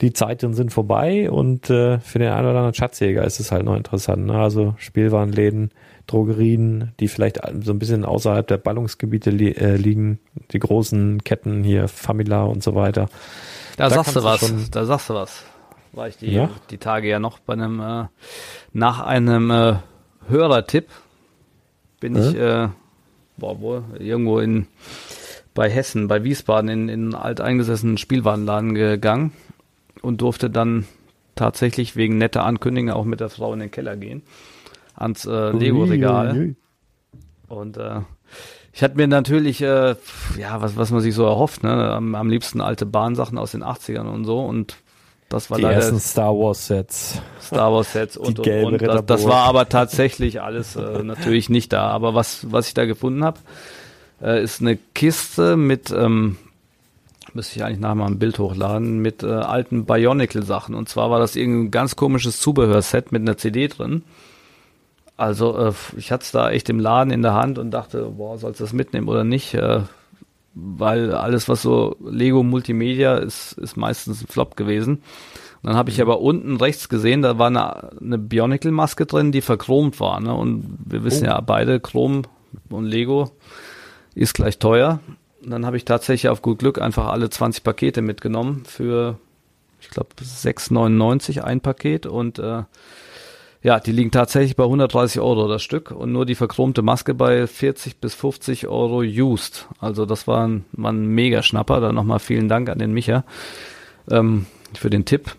die Zeiten sind vorbei und äh, für den einen oder anderen Schatzjäger ist es halt noch interessant. Ne? Also Spielwarenläden, Drogerien, die vielleicht so ein bisschen außerhalb der Ballungsgebiete li äh, liegen, die großen Ketten hier, Famila und so weiter. Da, da sagst du was, da sagst du was. War ich die, ja? die Tage ja noch bei einem, äh, nach einem äh, Hörertipp bin ich, äh, boah, wo, irgendwo in, bei Hessen, bei Wiesbaden in, in einen alteingesessenen Spielwarenladen gegangen und durfte dann tatsächlich wegen netter Ankündigungen auch mit der Frau in den Keller gehen, ans äh, Lego-Regal. Und äh, ich hatte mir natürlich, äh, ja, was, was man sich so erhofft, ne, am, am liebsten alte Bahnsachen aus den 80ern und so und das war die leider ersten Star Wars Sets. Star Wars Sets und, und, und. Das, das, war aber tatsächlich alles äh, natürlich nicht da. Aber was, was ich da gefunden habe, äh, ist eine Kiste mit ähm, müsste ich eigentlich nachher mal ein Bild hochladen, mit äh, alten Bionicle-Sachen. Und zwar war das irgendein ganz komisches Zubehörset mit einer CD drin. Also äh, ich hatte es da echt im Laden in der Hand und dachte, boah, sollst du das mitnehmen oder nicht? Äh, weil alles, was so Lego Multimedia ist, ist meistens ein Flop gewesen. Und dann habe ich aber unten rechts gesehen, da war eine, eine Bionicle-Maske drin, die verchromt war. Ne? Und wir wissen oh. ja beide, Chrom und Lego ist gleich teuer. Dann habe ich tatsächlich auf gut Glück einfach alle 20 Pakete mitgenommen für, ich glaube, 6,99 ein Paket und äh, ja, die liegen tatsächlich bei 130 Euro das Stück und nur die verchromte Maske bei 40 bis 50 Euro used. Also das war ein, war ein mega Schnapper. Dann nochmal vielen Dank an den Micha ähm, für den Tipp.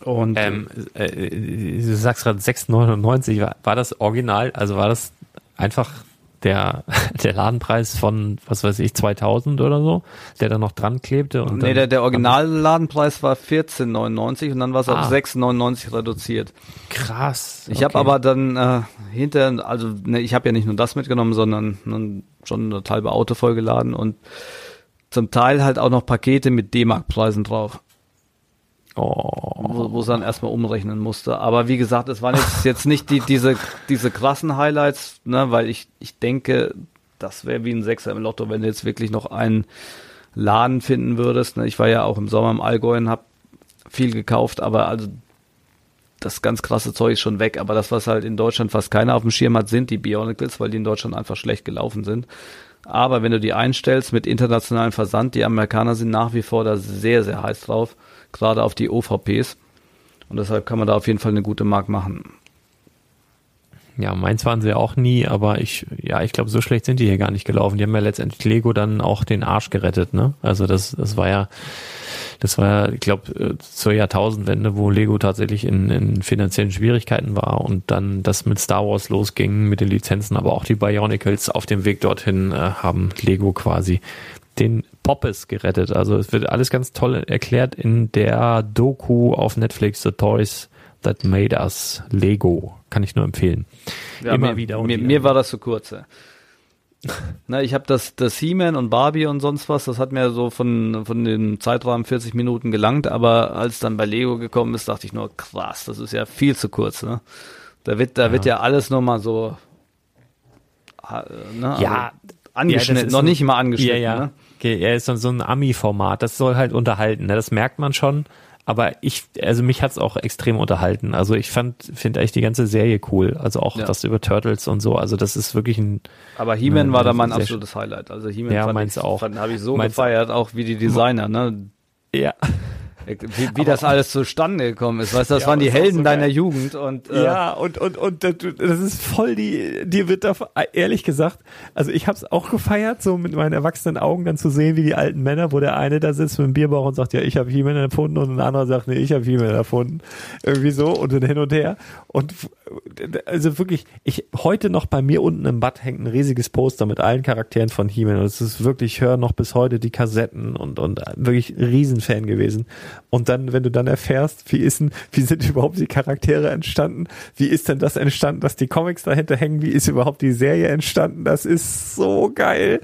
Und ähm, äh, du sagst gerade 6,99, war, war das original? Also war das einfach der, der Ladenpreis von, was weiß ich, 2000 oder so, der da noch dran klebte. Und nee, der, der Originalladenpreis war 14,99 und dann war es ah. auf 6,99 reduziert. Krass. Ich okay. habe aber dann äh, hinter, also ne, ich habe ja nicht nur das mitgenommen, sondern nun, schon eine halbe Auto vollgeladen und zum Teil halt auch noch Pakete mit D-Mark-Preisen drauf. Oh. Wo, wo es dann erstmal umrechnen musste. Aber wie gesagt, es waren jetzt, jetzt nicht die, diese, diese krassen Highlights, ne, weil ich, ich denke, das wäre wie ein Sechser im Lotto, wenn du jetzt wirklich noch einen Laden finden würdest. Ne. Ich war ja auch im Sommer im Allgäu und habe viel gekauft, aber also das ganz krasse Zeug ist schon weg. Aber das, was halt in Deutschland fast keiner auf dem Schirm hat, sind die Bionicles, weil die in Deutschland einfach schlecht gelaufen sind. Aber wenn du die einstellst mit internationalem Versand, die Amerikaner sind nach wie vor da sehr, sehr heiß drauf gerade auf die OVPs. Und deshalb kann man da auf jeden Fall eine gute Mark machen. Ja, meins waren sie auch nie, aber ich, ja, ich glaube, so schlecht sind die hier gar nicht gelaufen. Die haben ja letztendlich Lego dann auch den Arsch gerettet, ne? Also das, das war ja, das war ja, ich glaube, äh, zur Jahrtausendwende, wo Lego tatsächlich in, in finanziellen Schwierigkeiten war und dann das mit Star Wars losging, mit den Lizenzen, aber auch die Bionicles auf dem Weg dorthin äh, haben Lego quasi den Poppes gerettet. Also es wird alles ganz toll erklärt in der Doku auf Netflix, The Toys That Made Us Lego. Kann ich nur empfehlen. Ja, Immer mir, wieder. Und mir, wieder. mir war das zu kurz. Ja. Na, ich habe das, das He-Man und Barbie und sonst was, das hat mir so von, von dem Zeitrahmen 40 Minuten gelangt, aber als dann bei Lego gekommen ist, dachte ich nur, krass, das ist ja viel zu kurz. Ne? Da wird, da ja. wird ja alles nochmal so. Ne, ja, also angeschnitten, ja, noch nicht mal angeschnitten. Ja, ja. Ne? Okay, er ist so ein Ami-Format, das soll halt unterhalten, ne? das merkt man schon. Aber ich, also mich hat's auch extrem unterhalten. Also ich fand, finde eigentlich die ganze Serie cool. Also auch ja. das über Turtles und so. Also das ist wirklich ein. Aber He-Man war da mein absolutes Highlight. Also He-Man ja, fand ich, auch. habe ich so meins gefeiert, auch wie die Designer, ne? Ja. Wie, wie das alles zustande gekommen ist, weißt du, das ja, waren die Helden so deiner Jugend und äh ja und und und das ist voll die, dir wird da ehrlich gesagt, also ich habe es auch gefeiert, so mit meinen erwachsenen Augen dann zu sehen, wie die alten Männer, wo der eine da sitzt mit dem Bierbauch und sagt, ja ich habe He-Man erfunden und ein anderer sagt, nee ich habe He-Man erfunden, irgendwie so und dann hin und her. Und also wirklich, ich heute noch bei mir unten im Bad hängt ein riesiges Poster mit allen Charakteren von He-Man und es ist wirklich, ich höre noch bis heute die Kassetten und und wirklich Riesenfan gewesen und dann, wenn du dann erfährst, wie ist denn, wie sind überhaupt die Charaktere entstanden? Wie ist denn das entstanden, dass die Comics dahinter hängen? Wie ist überhaupt die Serie entstanden? Das ist so geil.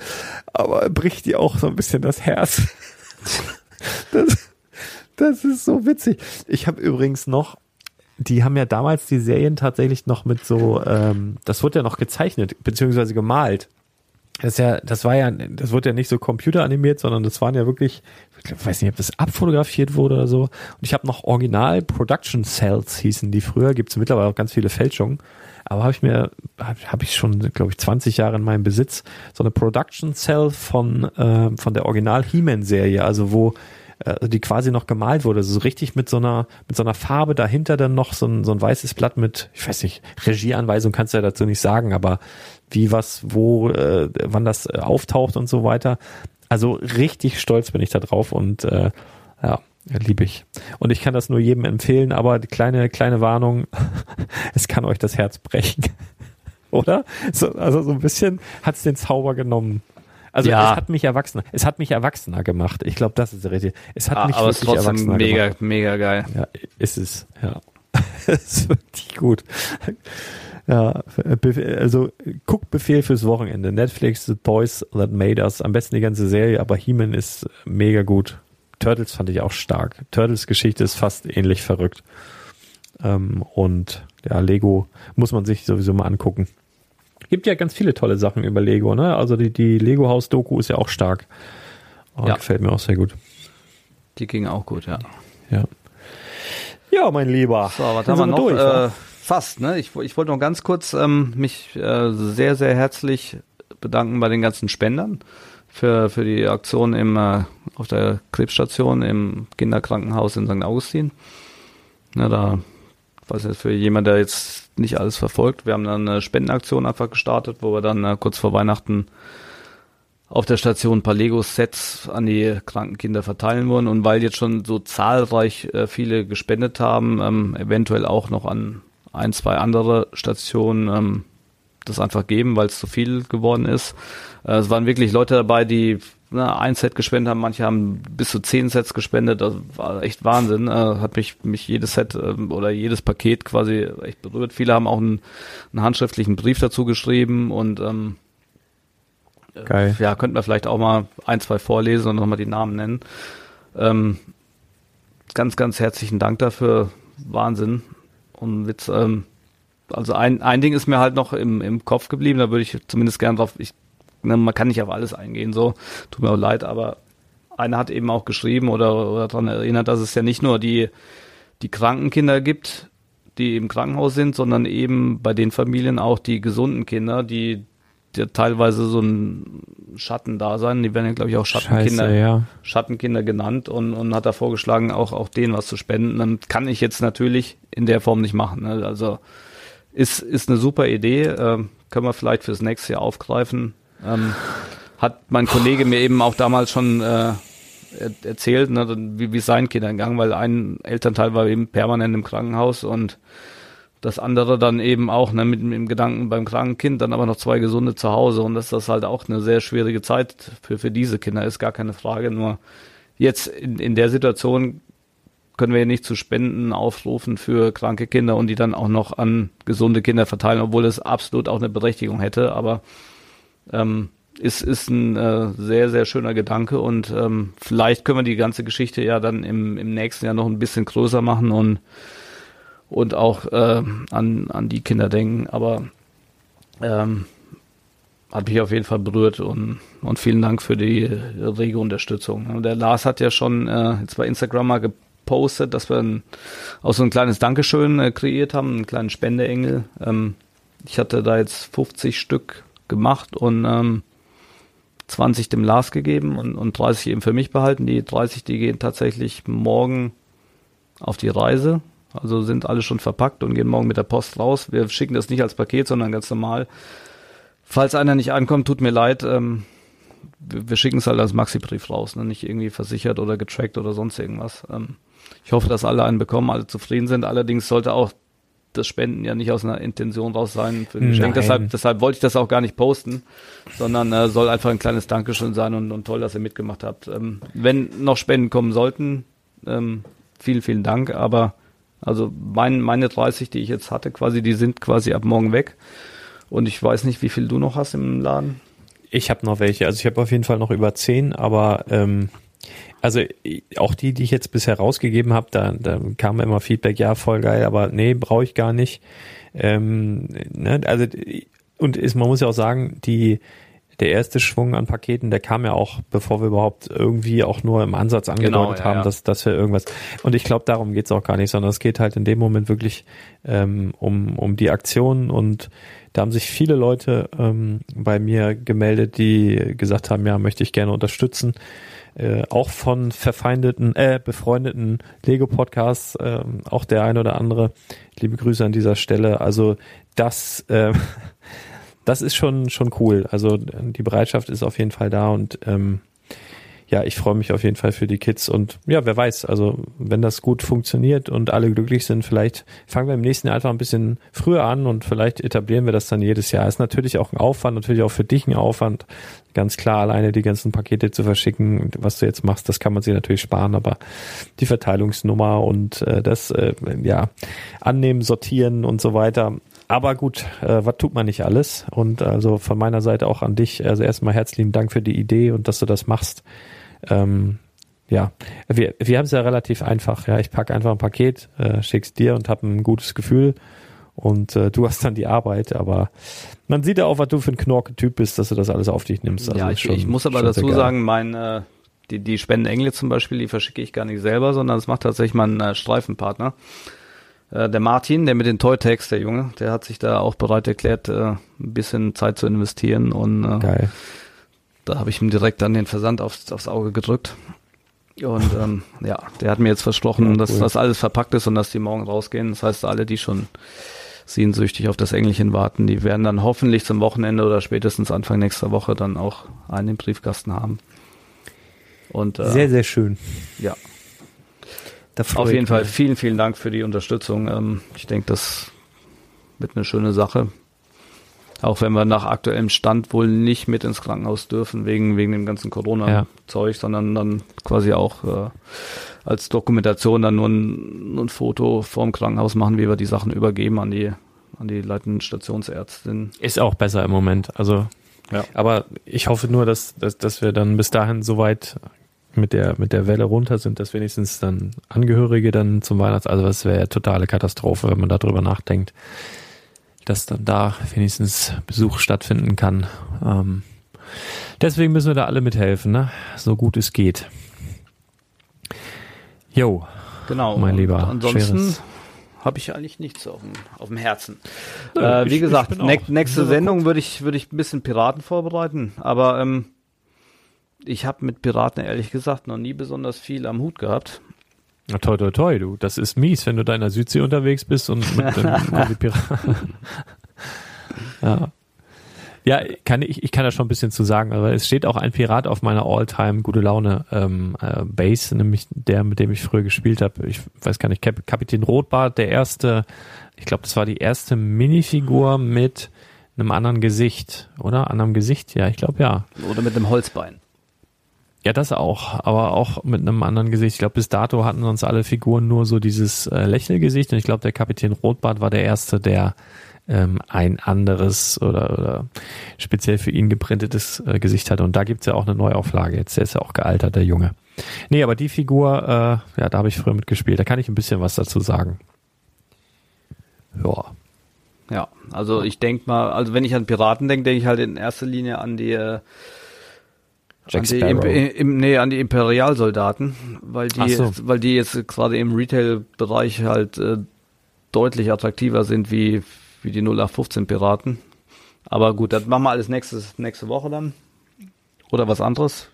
Aber bricht dir auch so ein bisschen das Herz. Das, das ist so witzig. Ich habe übrigens noch die haben ja damals die Serien tatsächlich noch mit so, ähm, das wurde ja noch gezeichnet, beziehungsweise gemalt. Das ist ja, das war ja, das wurde ja nicht so computeranimiert, sondern das waren ja wirklich, ich weiß nicht, ob das abfotografiert wurde oder so. Und ich habe noch Original Production Cells hießen die früher, gibt es mittlerweile auch ganz viele Fälschungen. Aber habe ich mir, habe hab ich schon, glaube ich, 20 Jahre in meinem Besitz, so eine Production Cell von, äh, von der Original He-Man-Serie, also wo äh, die quasi noch gemalt wurde, also so richtig mit so einer mit so einer Farbe dahinter dann noch so ein, so ein weißes Blatt mit, ich weiß nicht, Regieanweisung kannst du ja dazu nicht sagen, aber wie was, wo, äh, wann das äh, auftaucht und so weiter. Also richtig stolz bin ich da drauf und äh, ja, liebe ich. Und ich kann das nur jedem empfehlen, aber die kleine, kleine Warnung, es kann euch das Herz brechen. Oder? So, also so ein bisschen hat's den Zauber genommen. Also Ja. es hat mich erwachsener, es hat mich erwachsener gemacht. Ich glaube, das ist der richtige. Es hat Ah, mich aber wirklich trotzdem erwachsener mega, gemacht. mega geil. Ja, ist es, ja. es ist wirklich gut. Ja, also Guckbefehl fürs Wochenende. Netflix, The Toys That Made Us. Am besten die ganze Serie, aber He-Man ist mega gut. Turtles fand ich auch stark. Turtles Geschichte ist fast ähnlich verrückt. Ähm, und ja, Lego muss man sich sowieso mal angucken. Gibt ja ganz viele tolle Sachen über Lego, ne? Also die, die Lego Haus Doku ist ja auch stark. Oh, Ja. Gefällt mir auch sehr gut. Die ging auch gut, ja. Ja. Ja, mein Lieber. So, was haben wir noch? durch, äh, fast, ne? Ich, ich wollte noch ganz kurz ähm, mich äh, sehr, sehr herzlich bedanken bei den ganzen Spendern für, für die Aktion im, äh, auf der Krebsstation im Kinderkrankenhaus in St. Augustin. Ne, da, weiß jetzt für jemand, der jetzt nicht alles verfolgt, wir haben dann eine Spendenaktion einfach gestartet, wo wir dann äh, kurz vor Weihnachten auf der Station ein paar Lego-Sets an die kranken Kinder verteilen wurden. Und weil jetzt schon so zahlreich äh, viele gespendet haben, ähm, eventuell auch noch an ein, zwei andere Stationen ähm, das einfach geben, weil es zu viel geworden ist. Äh, es waren wirklich Leute dabei, die na, ein Set gespendet haben, manche haben bis zu zehn Sets gespendet, das war echt Wahnsinn. Äh, hat mich, mich jedes Set ähm, oder jedes Paket quasi echt berührt. Viele haben auch einen, einen handschriftlichen Brief dazu geschrieben und ähm, Geil. ja, könnten wir vielleicht auch mal ein, zwei vorlesen und nochmal die Namen nennen. Ähm, ganz, ganz herzlichen Dank dafür. Wahnsinn. Und Witz, ähm, also ein, ein Ding ist mir halt noch im, im Kopf geblieben, da würde ich zumindest gern drauf, ich, ne, man kann nicht auf alles eingehen, so, tut mir auch leid, aber einer hat eben auch geschrieben oder, oder daran erinnert, dass es ja nicht nur die, die kranken Kinder gibt, die im Krankenhaus sind, sondern eben bei den Familien auch die gesunden Kinder, die, die teilweise so ein Schattendasein, die werden ja glaube ich auch Schattenkinder, Scheiße, ja. Schattenkinder genannt und, und hat da vorgeschlagen, auch, auch denen was zu spenden. Dann kann ich jetzt natürlich in der Form nicht machen. Ne? Also ist, ist eine super Idee, ähm, können wir vielleicht fürs nächste Jahr aufgreifen. Ähm, hat mein Kollege mir eben auch damals schon äh, er- erzählt, ne, wie, wie Kindern ging, weil ein Elternteil war eben permanent im Krankenhaus und das andere dann eben auch ne, mit dem Gedanken beim kranken Kind, dann aber noch zwei gesunde zu Hause und dass das halt auch eine sehr schwierige Zeit für, für diese Kinder ist, gar keine Frage. Nur jetzt in, in der Situation können wir ja nicht zu Spenden aufrufen für kranke Kinder und die dann auch noch an gesunde Kinder verteilen, obwohl es absolut auch eine Berechtigung hätte. Aber ähm, ist, ist ein äh, sehr, sehr schöner Gedanke und ähm, vielleicht können wir die ganze Geschichte ja dann im, im nächsten Jahr noch ein bisschen größer machen und, und auch äh, an, an die Kinder denken. Aber ähm, hat mich auf jeden Fall berührt und, und vielen Dank für die rege Unterstützung. Der Lars hat ja schon äh, jetzt bei Instagram mal gepostet, dass wir ein, auch so ein kleines Dankeschön äh, kreiert haben, einen kleinen Spendeengel. Ähm, ich hatte da jetzt 50 Stück gemacht und ähm, 20 dem Lars gegeben und, und 30 eben für mich behalten. Die 30, die gehen tatsächlich morgen auf die Reise. Also sind alle schon verpackt und gehen morgen mit der Post raus. Wir schicken das nicht als Paket, sondern ganz normal. Falls einer nicht ankommt, tut mir leid. Ähm, wir, wir schicken es halt als Maxi-Brief raus, ne? nicht irgendwie versichert oder getrackt oder sonst irgendwas. Ähm, ich hoffe, dass alle einen bekommen, alle zufrieden sind. Allerdings sollte auch das Spenden ja nicht aus einer Intention raus sein für ein Geschenk. Deshalb, deshalb wollte ich das auch gar nicht posten, sondern äh, soll einfach ein kleines Dankeschön sein und, und toll, dass ihr mitgemacht habt. Ähm, wenn noch Spenden kommen sollten, ähm, vielen, vielen Dank. Aber also mein, meine 30, die ich jetzt hatte, quasi, die sind quasi ab morgen weg. Und ich weiß nicht, wie viel du noch hast im Laden. Ich habe noch welche. Also ich habe auf jeden Fall noch über zehn, aber ähm, also auch die, die ich jetzt bisher rausgegeben habe, da, da kam immer Feedback, ja, voll geil, aber nee, brauche ich gar nicht. Ähm, ne, also und ist, man muss ja auch sagen, die der erste Schwung an Paketen, der kam ja auch, bevor wir überhaupt irgendwie auch nur im Ansatz angedeutet Genau, ja, haben, ja. dass, dass wir irgendwas. Und ich glaube, darum geht's auch gar nicht, sondern es geht halt in dem Moment wirklich ähm, um, um die Aktion und da haben sich viele Leute ähm, bei mir gemeldet, die gesagt haben, ja, möchte ich gerne unterstützen. Äh, auch von verfeindeten, äh, befreundeten Lego-Podcasts, äh, auch der ein oder andere. Liebe Grüße an dieser Stelle. Also das, äh, das ist schon schon cool. Also die Bereitschaft ist auf jeden Fall da und ähm, ja, ich freue mich auf jeden Fall für die Kids und ja, wer weiß, also wenn das gut funktioniert und alle glücklich sind, vielleicht fangen wir im nächsten Jahr einfach ein bisschen früher an und vielleicht etablieren wir das dann jedes Jahr. Ist natürlich auch ein Aufwand, natürlich auch für dich ein Aufwand, ganz klar alleine die ganzen Pakete zu verschicken, was du jetzt machst, das kann man sich natürlich sparen, aber die Verteilungsnummer und äh, das äh, ja annehmen, sortieren und so weiter. Aber gut, äh, was tut man nicht alles? Und also von meiner Seite auch an dich, also erstmal herzlichen Dank für die Idee und dass du das machst. Ähm, ja, wir, wir haben es ja relativ einfach. Ja, ich packe einfach ein Paket, äh, schick's dir und habe ein gutes Gefühl und äh, du hast dann die Arbeit. Aber man sieht ja auch, was du für ein Knorke-Typ bist, dass du das alles auf dich nimmst. Also ja, ich, schon- ich muss aber dazu geil. sagen, mein, äh, die, die Spenden zum Beispiel, die verschicke ich gar nicht selber, sondern das macht tatsächlich mein äh, Streifenpartner. Äh, der Martin, der mit den Toy-Tags, der Junge, der hat sich da auch bereit erklärt, äh, ein bisschen Zeit zu investieren und äh, Geil. da habe ich ihm direkt dann den Versand aufs, aufs Auge gedrückt. Und ähm, ja, der hat mir jetzt versprochen, Ja, dass cool. das alles verpackt ist und dass die morgen rausgehen. Das heißt, alle, die schon sehnsüchtig auf das Engelchen warten, die werden dann hoffentlich zum Wochenende oder spätestens Anfang nächster Woche dann auch einen im Briefkasten haben. Und äh, Sehr, sehr schön. ja, Da auf jeden ich Fall mich. vielen, vielen Dank für die Unterstützung. Ähm, ich denke, das wird eine schöne Sache. Auch wenn wir nach aktuellem Stand wohl nicht mit ins Krankenhaus dürfen, wegen, wegen dem ganzen Corona-Zeug, sondern dann quasi auch äh, als Dokumentation dann nur ein, ein Foto vorm Krankenhaus machen, wie wir die Sachen übergeben an die, an die leitenden Stationsärztin. Ist auch besser im Moment. Also, Ja. aber ich hoffe nur, dass, dass, dass wir dann bis dahin soweit mit der, mit der Welle runter sind, dass wenigstens dann Angehörige dann zum Weihnachts, also das wäre ja totale Katastrophe, wenn man darüber nachdenkt, dass dann da wenigstens Besuch stattfinden kann. Ähm, deswegen müssen wir da alle mithelfen, ne? So gut es geht. Jo, Genau. Mein Lieber, Ansonsten habe ich eigentlich nichts auf dem, auf dem Herzen. Nö, äh, ich- wie ich gesagt, auch- nächste Sendung würde ich, würde ich ein bisschen Piraten vorbereiten, aber ähm, ich habe mit Piraten ehrlich gesagt noch nie besonders viel am Hut gehabt. Na, toi, toi, toi, du. Das ist mies, wenn du da in der Südsee unterwegs bist und mit dem Kombi Pirat- ja. Ja, kann ich, ich kann da schon ein bisschen zu sagen, aber es steht auch ein Pirat auf meiner All-Time gute Laune ähm, äh, Base, nämlich der, mit dem ich früher gespielt habe. Ich weiß gar nicht, Kap Kapitän Rotbart, der erste, ich glaube, das war die erste Minifigur mit einem anderen Gesicht, oder? Anderem Gesicht, ja, ich glaube ja. Oder mit einem Holzbein. Ja, das auch, aber auch mit einem anderen Gesicht. Ich glaube, bis dato hatten sonst alle Figuren nur so dieses äh, Lächelgesicht und ich glaube, der Kapitän Rotbart war der erste, der ähm, ein anderes oder, oder speziell für ihn geprintetes äh, Gesicht hatte. Und da gibt's ja auch eine Neuauflage jetzt. Der ist ja auch gealtert, der Junge. Nee, aber die Figur, äh, ja, da habe ich früher mitgespielt. Da kann ich ein bisschen was dazu sagen. Ja. Ja, also ich denke mal, also wenn ich an Piraten denke, denke ich halt in erster Linie an die äh, Jack an die, Sparrow. Imp im, nee, an die Imperialsoldaten, weil die, so. jetzt, weil die jetzt gerade im Retail-Bereich halt äh, deutlich attraktiver sind wie, wie die 0815 Piraten. Aber gut, das machen wir alles nächstes, nächste Woche dann. Oder was anderes.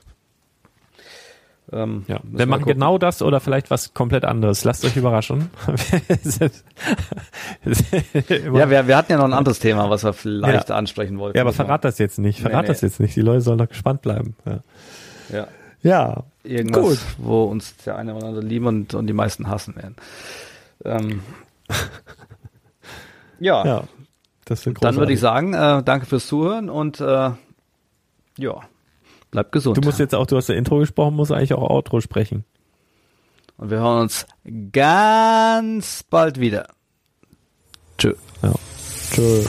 Ähm, Ja, wir machen gucken. genau das oder vielleicht was komplett anderes. Lasst euch überraschen. Ja, wir, wir hatten ja noch ein anderes Thema, was wir vielleicht Ja. ansprechen wollten. Ja, aber verrat das jetzt nicht. Verrat Nee, das nee. jetzt nicht. Die Leute sollen doch gespannt bleiben. Ja. Ja. ja. Irgendwas, Gut. wo uns der eine oder andere lieben und, und die meisten hassen werden. Ähm, ja, Ja. Das wird dann würde ich sagen, äh, danke fürs Zuhören und äh, ja, bleibt gesund. Du musst jetzt auch, du hast ja Intro gesprochen, musst eigentlich auch Outro sprechen. und wir hören uns ganz bald wieder. Tschö. Ja. Tschö.